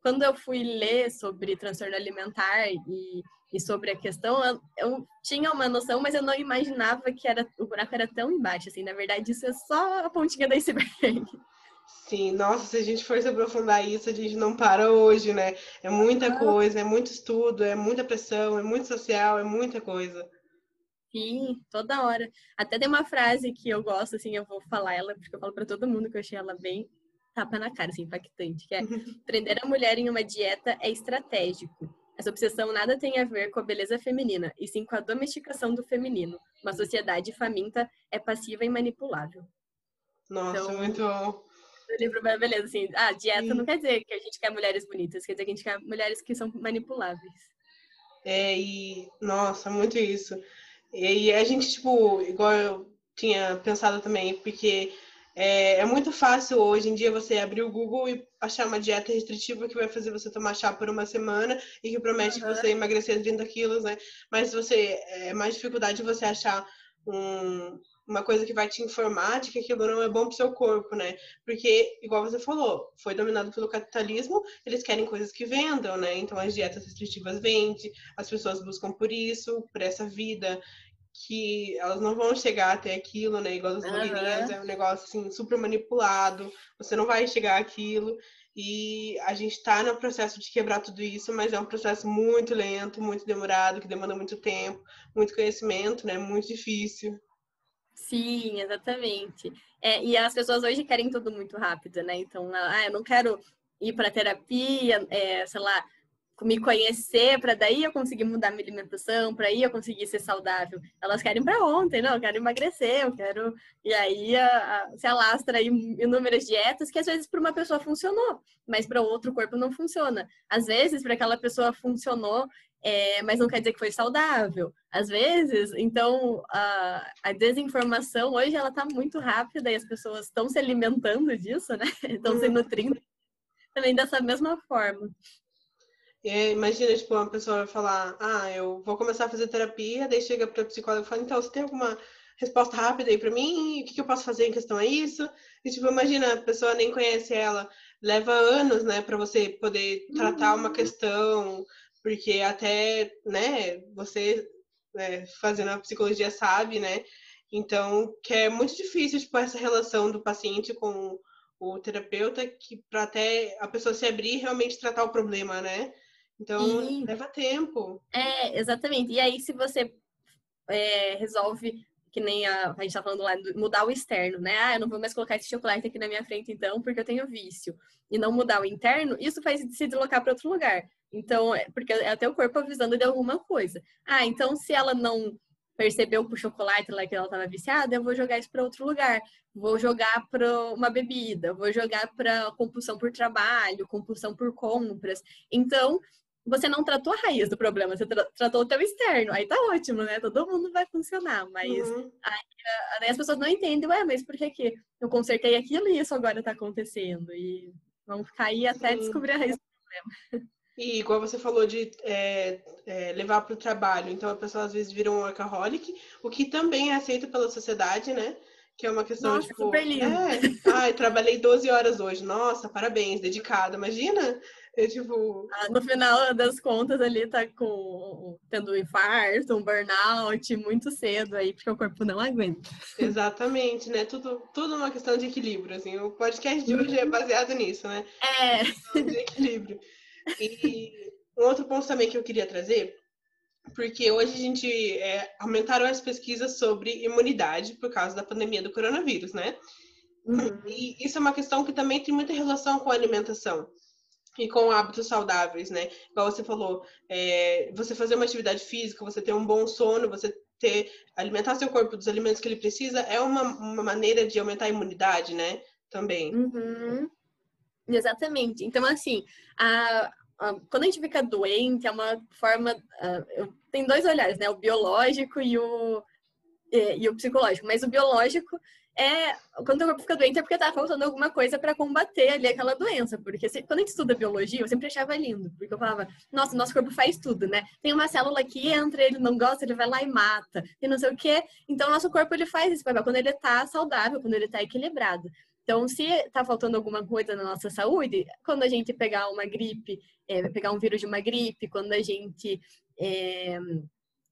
quando eu fui ler sobre transtorno alimentar e e sobre a questão, eu, eu, tinha uma noção, mas eu não imaginava que era, o buraco era tão embaixo, assim, na verdade isso é só a pontinha da iceberg. Sim, nossa, se a gente for se aprofundar isso, a gente não para hoje, né? É muita coisa, é muito estudo, é muita pressão, é muito social, é muita coisa. Sim, toda hora. Até tem uma frase que eu gosto, assim, eu vou falar ela, porque eu falo para todo mundo que eu achei ela bem tapa na cara, assim, impactante, que é prender a mulher em uma dieta é estratégico essa obsessão nada tem a ver com a beleza feminina, e sim com a domesticação do feminino. Uma sociedade faminta é passiva e manipulável. Nossa, então, muito. O livro vai beleza, assim, ah, dieta sim. não quer dizer que a gente quer mulheres bonitas, quer dizer que a gente quer mulheres que são manipuláveis. É, e, nossa, muito isso. E, e a gente, tipo, igual eu tinha pensado também, porque é, é, muito fácil hoje em dia você abrir o Google e achar uma dieta restritiva que vai fazer você tomar chá por uma semana e que promete uhum. que você emagrecer 30 quilos, né? Mas você é mais dificuldade você achar um, uma coisa que vai te informar de que aquilo não é bom pro seu corpo, né? Porque, igual você falou, foi dominado pelo capitalismo, eles querem coisas que vendam, né? Então as dietas restritivas vendem, as pessoas buscam por isso, por essa vida que elas não vão chegar até aquilo, né? Igual as blogueirinhas, uhum. é um negócio assim super manipulado, você não vai chegar àquilo. E a gente está no processo de quebrar tudo isso, mas é um processo muito lento, muito demorado, que demanda muito tempo, muito conhecimento, né? Muito difícil. Sim, exatamente. É, e as pessoas hoje querem tudo muito rápido, né? Então, ah, eu não quero ir para terapia, é, sei lá, me conhecer para daí eu conseguir mudar minha alimentação, para aí eu conseguir ser saudável. Elas querem para ontem, não, eu quero emagrecer, eu quero. E aí a, a, se alastra aí inúmeras dietas que às vezes para uma pessoa funcionou, mas para outro corpo não funciona. Às vezes para aquela pessoa funcionou, é, mas não quer dizer que foi saudável. Às vezes, então a, a desinformação hoje ela está muito rápida e as pessoas estão se alimentando disso, né? Estão se uhum. nutrindo também dessa mesma forma. É, imagina, tipo, uma pessoa vai falar, ah, eu vou começar a fazer terapia, daí chega para o psicólogo e fala, então, você tem alguma resposta rápida aí para mim? O que, que, eu posso fazer em questão a isso? E, tipo, imagina, a pessoa nem conhece ela, leva anos, né, para você poder tratar uma uhum. questão, porque até, né, você né, fazendo a psicologia sabe, né, então, que é muito difícil, tipo, essa relação do paciente com o terapeuta, que para até a pessoa se abrir e realmente tratar o problema, né? Então, e... leva tempo. É, exatamente. E aí, se você é, resolve, que nem a, a gente tá falando lá, mudar o externo, né? Ah, eu não vou mais colocar esse chocolate aqui na minha frente, então, porque eu tenho vício. E não mudar o interno, isso faz se deslocar para outro lugar. Então, é, porque é até o corpo avisando de alguma coisa. Ah, então se ela não percebeu que o chocolate lá que ela estava viciada, eu vou jogar isso para outro lugar. Vou jogar para uma bebida, vou jogar para compulsão por trabalho, compulsão por compras. Então, você não tratou a raiz do problema, você tra tratou o teu externo. Aí tá ótimo, né? Todo mundo vai funcionar. Mas uhum. aí, aí, as pessoas não entendem, ué, mas por que, que eu consertei aquilo e isso agora tá acontecendo? E vão ficar aí até Sim. descobrir a raiz do problema. E igual você falou de é, é, levar para o trabalho, então a pessoa às vezes vira um workaholic, o que também é aceito pela sociedade, né? Que é uma questão, Nossa, tipo... super lindo. É, ai, trabalhei 12 horas hoje. Nossa, parabéns, dedicada. Imagina é tipo. Ah, no final das contas, ali tá com tendo um infarto, um burnout muito cedo aí, porque o corpo não aguenta. Exatamente, né? Tudo, tudo uma questão de equilíbrio, assim. O podcast de hoje é baseado nisso, né? É. De equilíbrio. E um outro ponto também que eu queria trazer, porque hoje a gente é, aumentaram as pesquisas sobre imunidade por causa da pandemia do coronavírus, né? Uhum. E isso é uma questão que também tem muita relação com a alimentação e com hábitos saudáveis, né? Igual você falou, é, você fazer uma atividade física, você ter um bom sono, você ter alimentar seu corpo dos alimentos que ele precisa é uma, uma maneira de aumentar a imunidade, né? Também. Uhum. Exatamente. Então, assim, a, a, quando a gente fica doente, é uma forma. A, tem dois olhares, né? O biológico e o, e, e o psicológico. Mas o biológico é quando o corpo fica doente é porque tá faltando alguma coisa para combater ali aquela doença. Porque se, quando a gente estuda biologia, eu sempre achava lindo, porque eu falava, nossa, nosso corpo faz tudo, né? Tem uma célula que entra, ele não gosta, ele vai lá e mata, e não sei o quê. Então, nosso corpo ele faz esse papel quando ele tá saudável, quando ele tá equilibrado. Então, se tá faltando alguma coisa na nossa saúde, quando a gente pegar uma gripe, é, pegar um vírus de uma gripe, quando a gente é,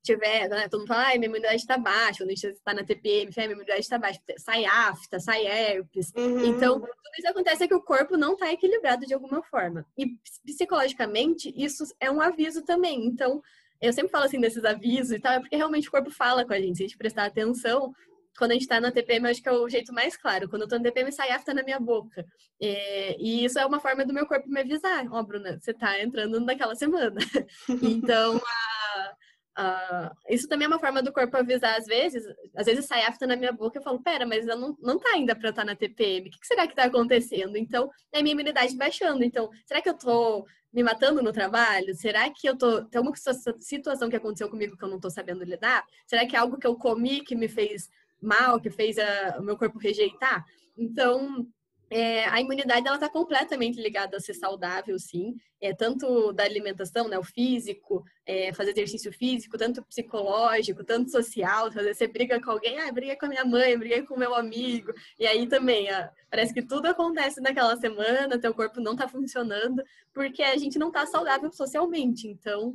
tiver, né, todo mundo fala, ai, minha imunidade está baixa, quando a gente está na TPM, minha imunidade está baixa, sai afta, sai herpes. Uhum. Então, tudo isso acontece é que o corpo não está equilibrado de alguma forma. E psicologicamente, isso é um aviso também. Então, eu sempre falo assim desses avisos e tal, é porque realmente o corpo fala com a gente, se a gente prestar atenção, quando a gente tá na TPM, eu acho que é o jeito mais claro. Quando eu tô na TPM, sai afta na minha boca. É, e isso é uma forma do meu corpo me avisar. Ó, oh, Bruna, você tá entrando naquela semana. então, a, Uh, isso também é uma forma do corpo avisar às vezes. Às vezes sai afta na minha boca e eu falo, pera, mas eu não, não tá ainda pra eu estar na TPM. O que, que será que tá acontecendo? Então, é minha imunidade baixando. Então, será que eu tô me matando no trabalho? Será que eu tô. Tem alguma situação que aconteceu comigo que eu não tô sabendo lidar? Será que é algo que eu comi que me fez mal, que fez a, o meu corpo rejeitar? Então, é, a imunidade ela está completamente ligada a ser saudável, sim, é, tanto da alimentação, né, o físico, é, fazer exercício físico, tanto psicológico, tanto social, fazer, você briga com alguém, ah, briga com a minha mãe, briga com o meu amigo, e aí também, parece que tudo acontece naquela semana, teu corpo não está funcionando, porque a gente não está saudável socialmente, então,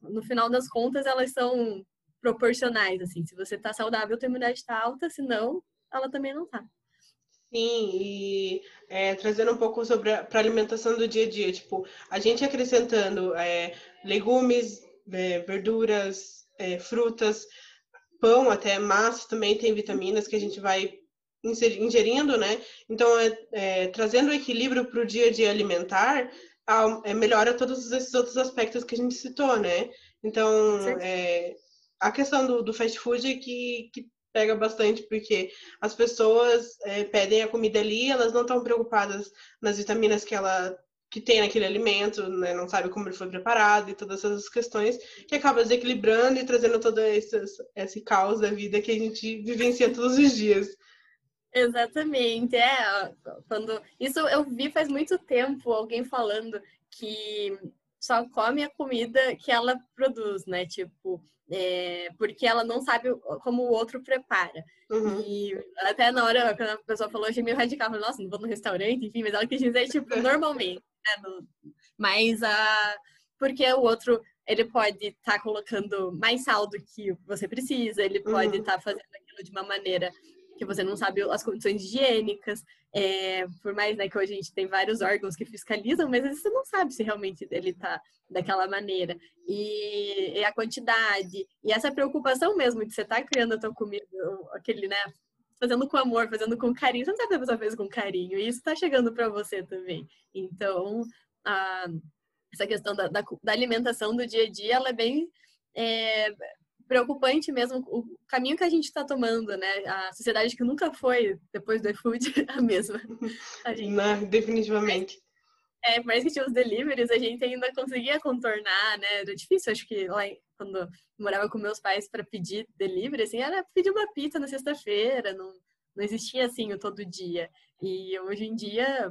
no final das contas, elas são proporcionais, assim, se você está saudável, tua imunidade está alta, se não, ela também não está. Sim, e é, trazendo um pouco sobre a alimentação do dia a dia, tipo, a gente acrescentando é, legumes, é, verduras, é, frutas, pão, até massa também tem vitaminas que a gente vai ingerindo, né? Então, é, é, trazendo equilíbrio para o dia a dia alimentar, a, melhora todos esses outros aspectos que a gente citou, né? Então, a questão do, do fast food é que, que pega bastante, porque as pessoas é, pedem a comida ali, elas não estão preocupadas nas vitaminas que ela que tem naquele alimento, né? não sabe como ele foi preparado e todas essas questões que acaba desequilibrando e trazendo todo esse, esse caos da vida que a gente vivencia todos os dias. Exatamente, é. Quando isso eu vi faz muito tempo alguém falando que só come a comida que ela produz, né? Tipo, é, porque ela não sabe como o outro prepara. Uhum. E até na hora que a pessoa falou, achei meio radical. Falei, nossa, não vou no restaurante, enfim, mas ela quis dizer, tipo, normalmente. Né? No, mas a. Porque o outro, ele pode estar tá colocando mais sal do que você precisa, ele pode estar uhum. tá fazendo aquilo de uma maneira que você não sabe as condições higiênicas, é, por mais né, que hoje a gente tem vários órgãos que fiscalizam, mas às vezes você não sabe se realmente ele está daquela maneira. E, e, a quantidade, e essa preocupação mesmo de você estar tá criando a tua comida, aquele, né, fazendo com amor, fazendo com carinho, você não sabe se a pessoa fez com carinho, e isso está chegando para você também. Então, a, essa questão da, da, da, alimentação do dia a dia, ela é bem é, preocupante mesmo o caminho que a gente está tomando, né? A sociedade que nunca foi, depois do iFood, a mesma. A gente... Não, definitivamente. É, mais que tinha os deliveries, a gente ainda conseguia contornar, né? Era difícil, acho que lá quando morava com meus pais para pedir delivery, assim, era pedir uma pizza na sexta-feira, não, não existia assim o todo dia. E hoje em dia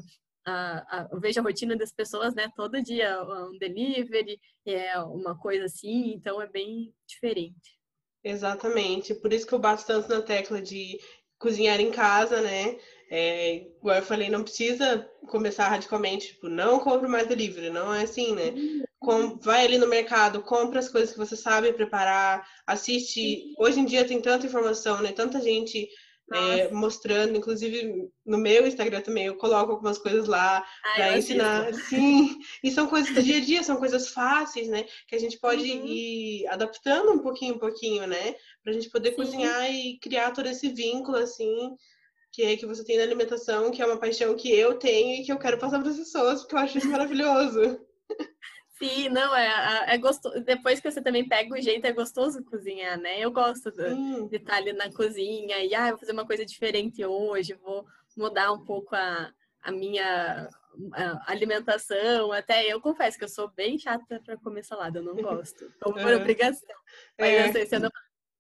a, a, eu vejo a rotina das pessoas, né? Todo dia um delivery, é uma coisa assim, então é bem diferente. Exatamente. Por isso que eu bato tanto na tecla de cozinhar em casa, né? É, igual eu falei, não precisa começar radicalmente, tipo, não compre mais delivery, não é assim, né? Com, vai ali no mercado, compra as coisas que você sabe preparar, assiste. Hoje em dia tem tanta informação, né? Tanta gente é, mostrando, inclusive no meu Instagram também, eu coloco algumas coisas lá para ensinar. Sim, e são coisas do dia a dia, são coisas fáceis, né? Que a gente pode uhum. ir adaptando um pouquinho, um pouquinho, né? Pra gente poder Sim. cozinhar e criar todo esse vínculo, assim, que é que você tem na alimentação, que é uma paixão que eu tenho e que eu quero passar para as pessoas, porque eu acho isso maravilhoso. Sim, não, é, é gostoso. Depois que você também pega o jeito, é gostoso cozinhar, né? Eu gosto de, de estar ali na cozinha e, ah, vou fazer uma coisa diferente hoje, vou mudar um pouco a, a minha a alimentação. Até eu confesso que eu sou bem chata para comer salada, eu não gosto. Como por é. obrigação. Mas é. se eu não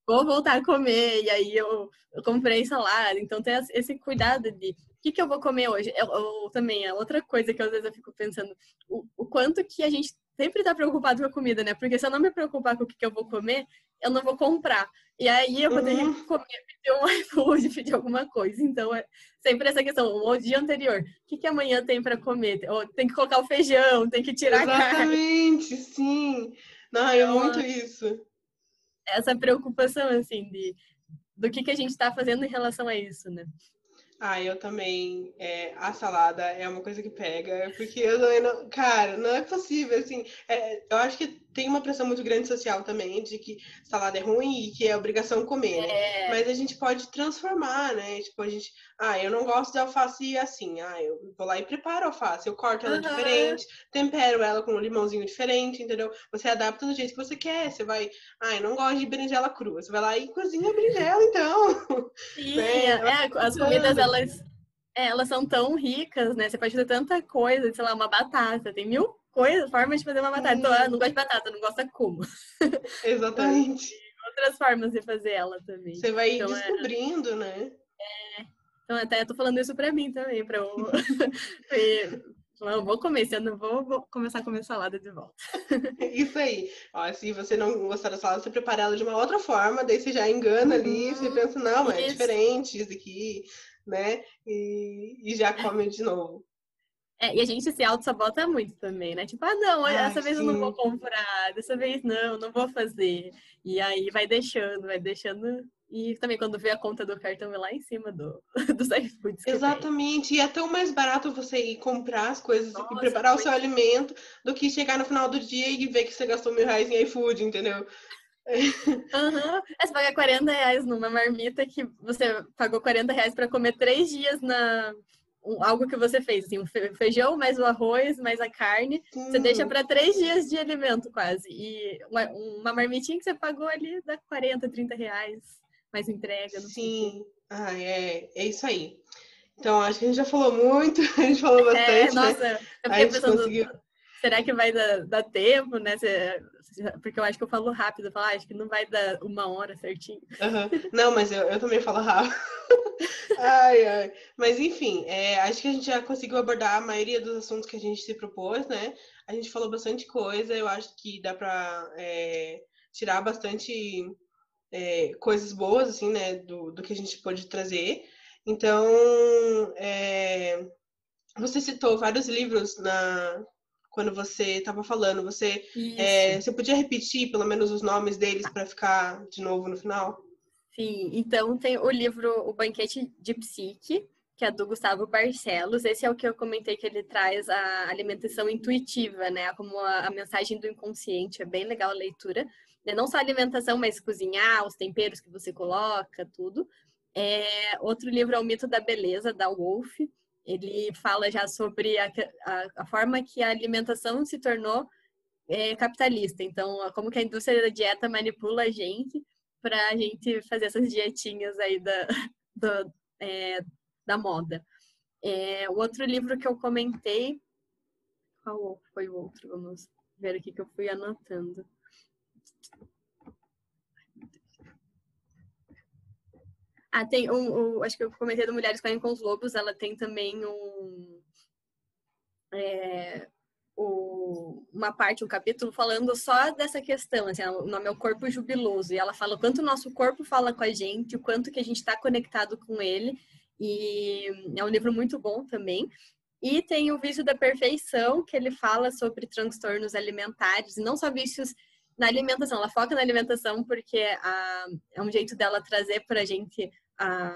vou voltar a comer, e aí eu, eu comprei salada. Então tem esse cuidado de o que, que eu vou comer hoje. Eu, eu, também, é outra coisa que às vezes eu fico pensando, o, o quanto que a gente sempre tá preocupado com a comida, né? Porque se eu não me preocupar com o que, que eu vou comer, eu não vou comprar. E aí eu vou ter uhum. que comer, pedir um iFood, pedir alguma coisa. Então é sempre essa questão, o dia anterior, o que, que amanhã tem para comer? Ou tem que colocar o feijão, tem que tirar Exatamente, a carne. Exatamente, sim. Não, é então, muito isso. Essa preocupação, assim, de, do que, que a gente está fazendo em relação a isso, né? Ah, eu também. É, a salada é uma coisa que pega, porque eu também não. Cara, não é possível, assim. É, eu acho que tem uma pressão muito grande social também de que salada é ruim e que é obrigação comer, né? É. Mas a gente pode transformar, né? Tipo, a gente, ah, eu não gosto de alface assim. Ah, eu vou lá e preparo a alface. Eu corto ela uhum. diferente, tempero ela com um limãozinho diferente, entendeu? Você adapta do jeito que você quer. Você vai, ah, eu não gosto de berinjela crua. Você vai lá e cozinha a berinjela, então. Sim, né? é, as comidas, elas, é, elas são tão ricas, né? Você pode fazer tanta coisa, sei lá, uma batata, tem mil coisa, formas de fazer uma batata. Então, eu não gosto de batata, não gosta como. Exatamente. outras formas de fazer ela também. Você vai então, é descobrindo, é... né? É. Então, até tô falando isso para mim também, para eu. Eu vou comer, se eu não vou, vou começar a comer salada de volta. Isso aí. Ó, se você não gostar da salada, você prepara ela de uma outra forma, daí você já engana uhum. ali, você pensa, não, mas é diferente isso aqui, né? E, e já come de novo. É, e a gente se auto-sabota muito também, né? Tipo, ah, não, Ai, dessa vez sim. eu não vou comprar, dessa vez não, não vou fazer. E aí vai deixando, vai deixando. E também quando vê a conta do cartão é lá em cima do, dos iFoods. Exatamente. E é tão mais barato você ir comprar as coisas Nossa, e preparar o seu alimento do que chegar no final do dia e ver que você gastou mil reais em iFood, entendeu? Uhum. É, você paga 40 reais numa marmita que você pagou 40 reais para comer três dias na, algo que você fez, assim, um feijão, mais o arroz, mais a carne, você deixa para três dias de alimento quase. E uma, uma, marmitinha que você pagou ali dá 40, 30 reais, mais entrega. Sim, ah, é, é isso aí. Então, acho que a gente já falou muito, a gente falou é, bastante. É, nossa, né? eu fiquei pensando, conseguiu... será que vai dar, dar tempo, né? Porque eu acho que eu falo rápido, eu falo, ah, acho que não vai dar uma hora certinho. Uhum. Não, mas eu, eu também falo rápido. ai, ai. Mas enfim, é, acho que a gente já conseguiu abordar a maioria dos assuntos que a gente se propôs, né? A gente falou bastante coisa, eu acho que dá para é, tirar bastante é, coisas boas, assim, né, do, do que a gente pôde trazer. Então, é, você citou vários livros na, quando você estava falando. Você, é, você podia repetir pelo menos os nomes deles para ficar de novo no final? Sim, então tem o livro O Banquete de Psique, que é do Gustavo Barcelos. Esse é o que eu comentei que ele traz a alimentação intuitiva, né? Como a, a mensagem do inconsciente. É bem legal a leitura. Né? Não só a alimentação, mas cozinhar, os temperos que você coloca, tudo. É, outro livro é O Mito da Beleza, da Wolf ele fala já sobre a, a, a forma que a alimentação se tornou é, capitalista. Então, como que a indústria da dieta manipula a gente para a gente fazer essas dietinhas aí da, do, é, da moda. É, o outro livro que eu comentei, qual foi o outro? Vamos ver aqui que eu fui anotando. Ah, tem um, um, acho que eu comentei do Mulheres Correm com os Lobos, ela tem também um, é, o, uma parte, um capítulo falando só dessa questão, assim, o nome é o corpo jubiloso, e ela fala o quanto o nosso corpo fala com a gente, o quanto que a gente está conectado com ele, e é um livro muito bom também. E tem o Vício da Perfeição, que ele fala sobre transtornos alimentares, e não só vícios na alimentação, ela foca na alimentação porque a, é um jeito dela trazer para a gente a,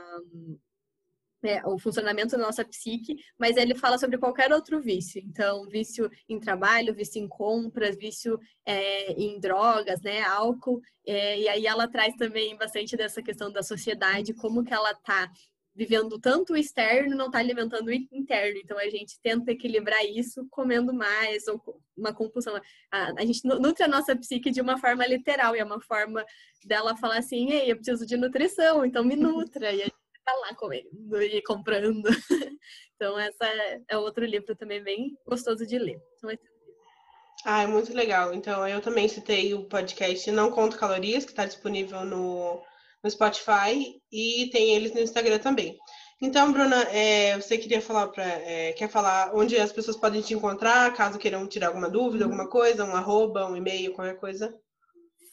é, o funcionamento da nossa psique, mas ele fala sobre qualquer outro vício. Então, vício em trabalho, vício em compras, vício é, em drogas, né, álcool. É, e aí ela traz também bastante dessa questão da sociedade, como que ela está vivendo tanto o externo não está alimentando o interno. Então a gente tenta equilibrar isso comendo mais ou uma compulsão. A, a gente nutre a nossa psique de uma forma literal e é uma forma dela falar assim, ei, eu preciso de nutrição, então me nutra. E a gente tá lá comendo e comprando. então essa é, é outro livro também bem gostoso de ler. Então, é... Ah, é muito legal. Então eu também citei o podcast Não Conto Calorias, que está disponível no no Spotify e tem eles no Instagram também. Então, Bruna, é, você queria falar para, é, quer falar onde as pessoas podem te encontrar, caso queiram tirar alguma dúvida, alguma coisa, um arroba, um e-mail, qualquer coisa?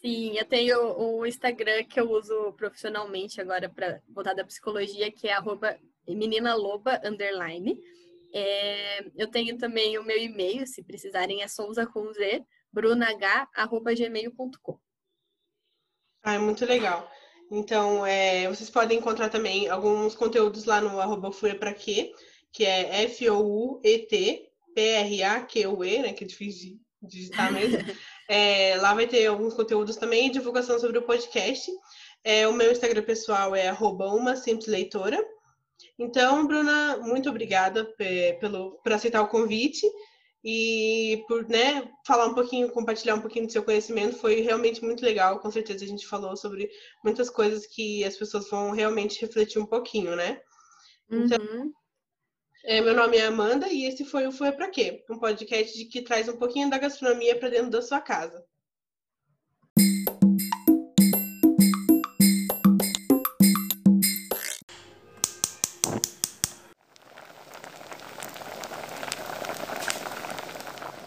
Sim, eu tenho o Instagram que eu uso profissionalmente agora para voltar da psicologia, que é arroba meninaloba, underline. É, eu tenho também o meu e-mail, se precisarem, é souza com z, brunah.gmail.com. Ah, é muito legal. Então, é, vocês podem encontrar também alguns conteúdos lá no arroba quê, que é F-O-U-E-T, P-R-A-Q-U-E, né? Que é difícil de digitar mesmo. é, lá vai ter alguns conteúdos também e divulgação sobre o podcast. É, o meu Instagram pessoal é arroba uma simples leitora. Então, Bruna, muito obrigada pelo, por aceitar o convite e por né, falar um pouquinho, compartilhar um pouquinho do seu conhecimento. Foi realmente muito legal. Com certeza a gente falou sobre muitas coisas que as pessoas vão realmente refletir um pouquinho, né? Então, uhum. é, meu nome é Amanda e esse foi o Foi Pra Quê? Um podcast de que traz um pouquinho da gastronomia para dentro da sua casa.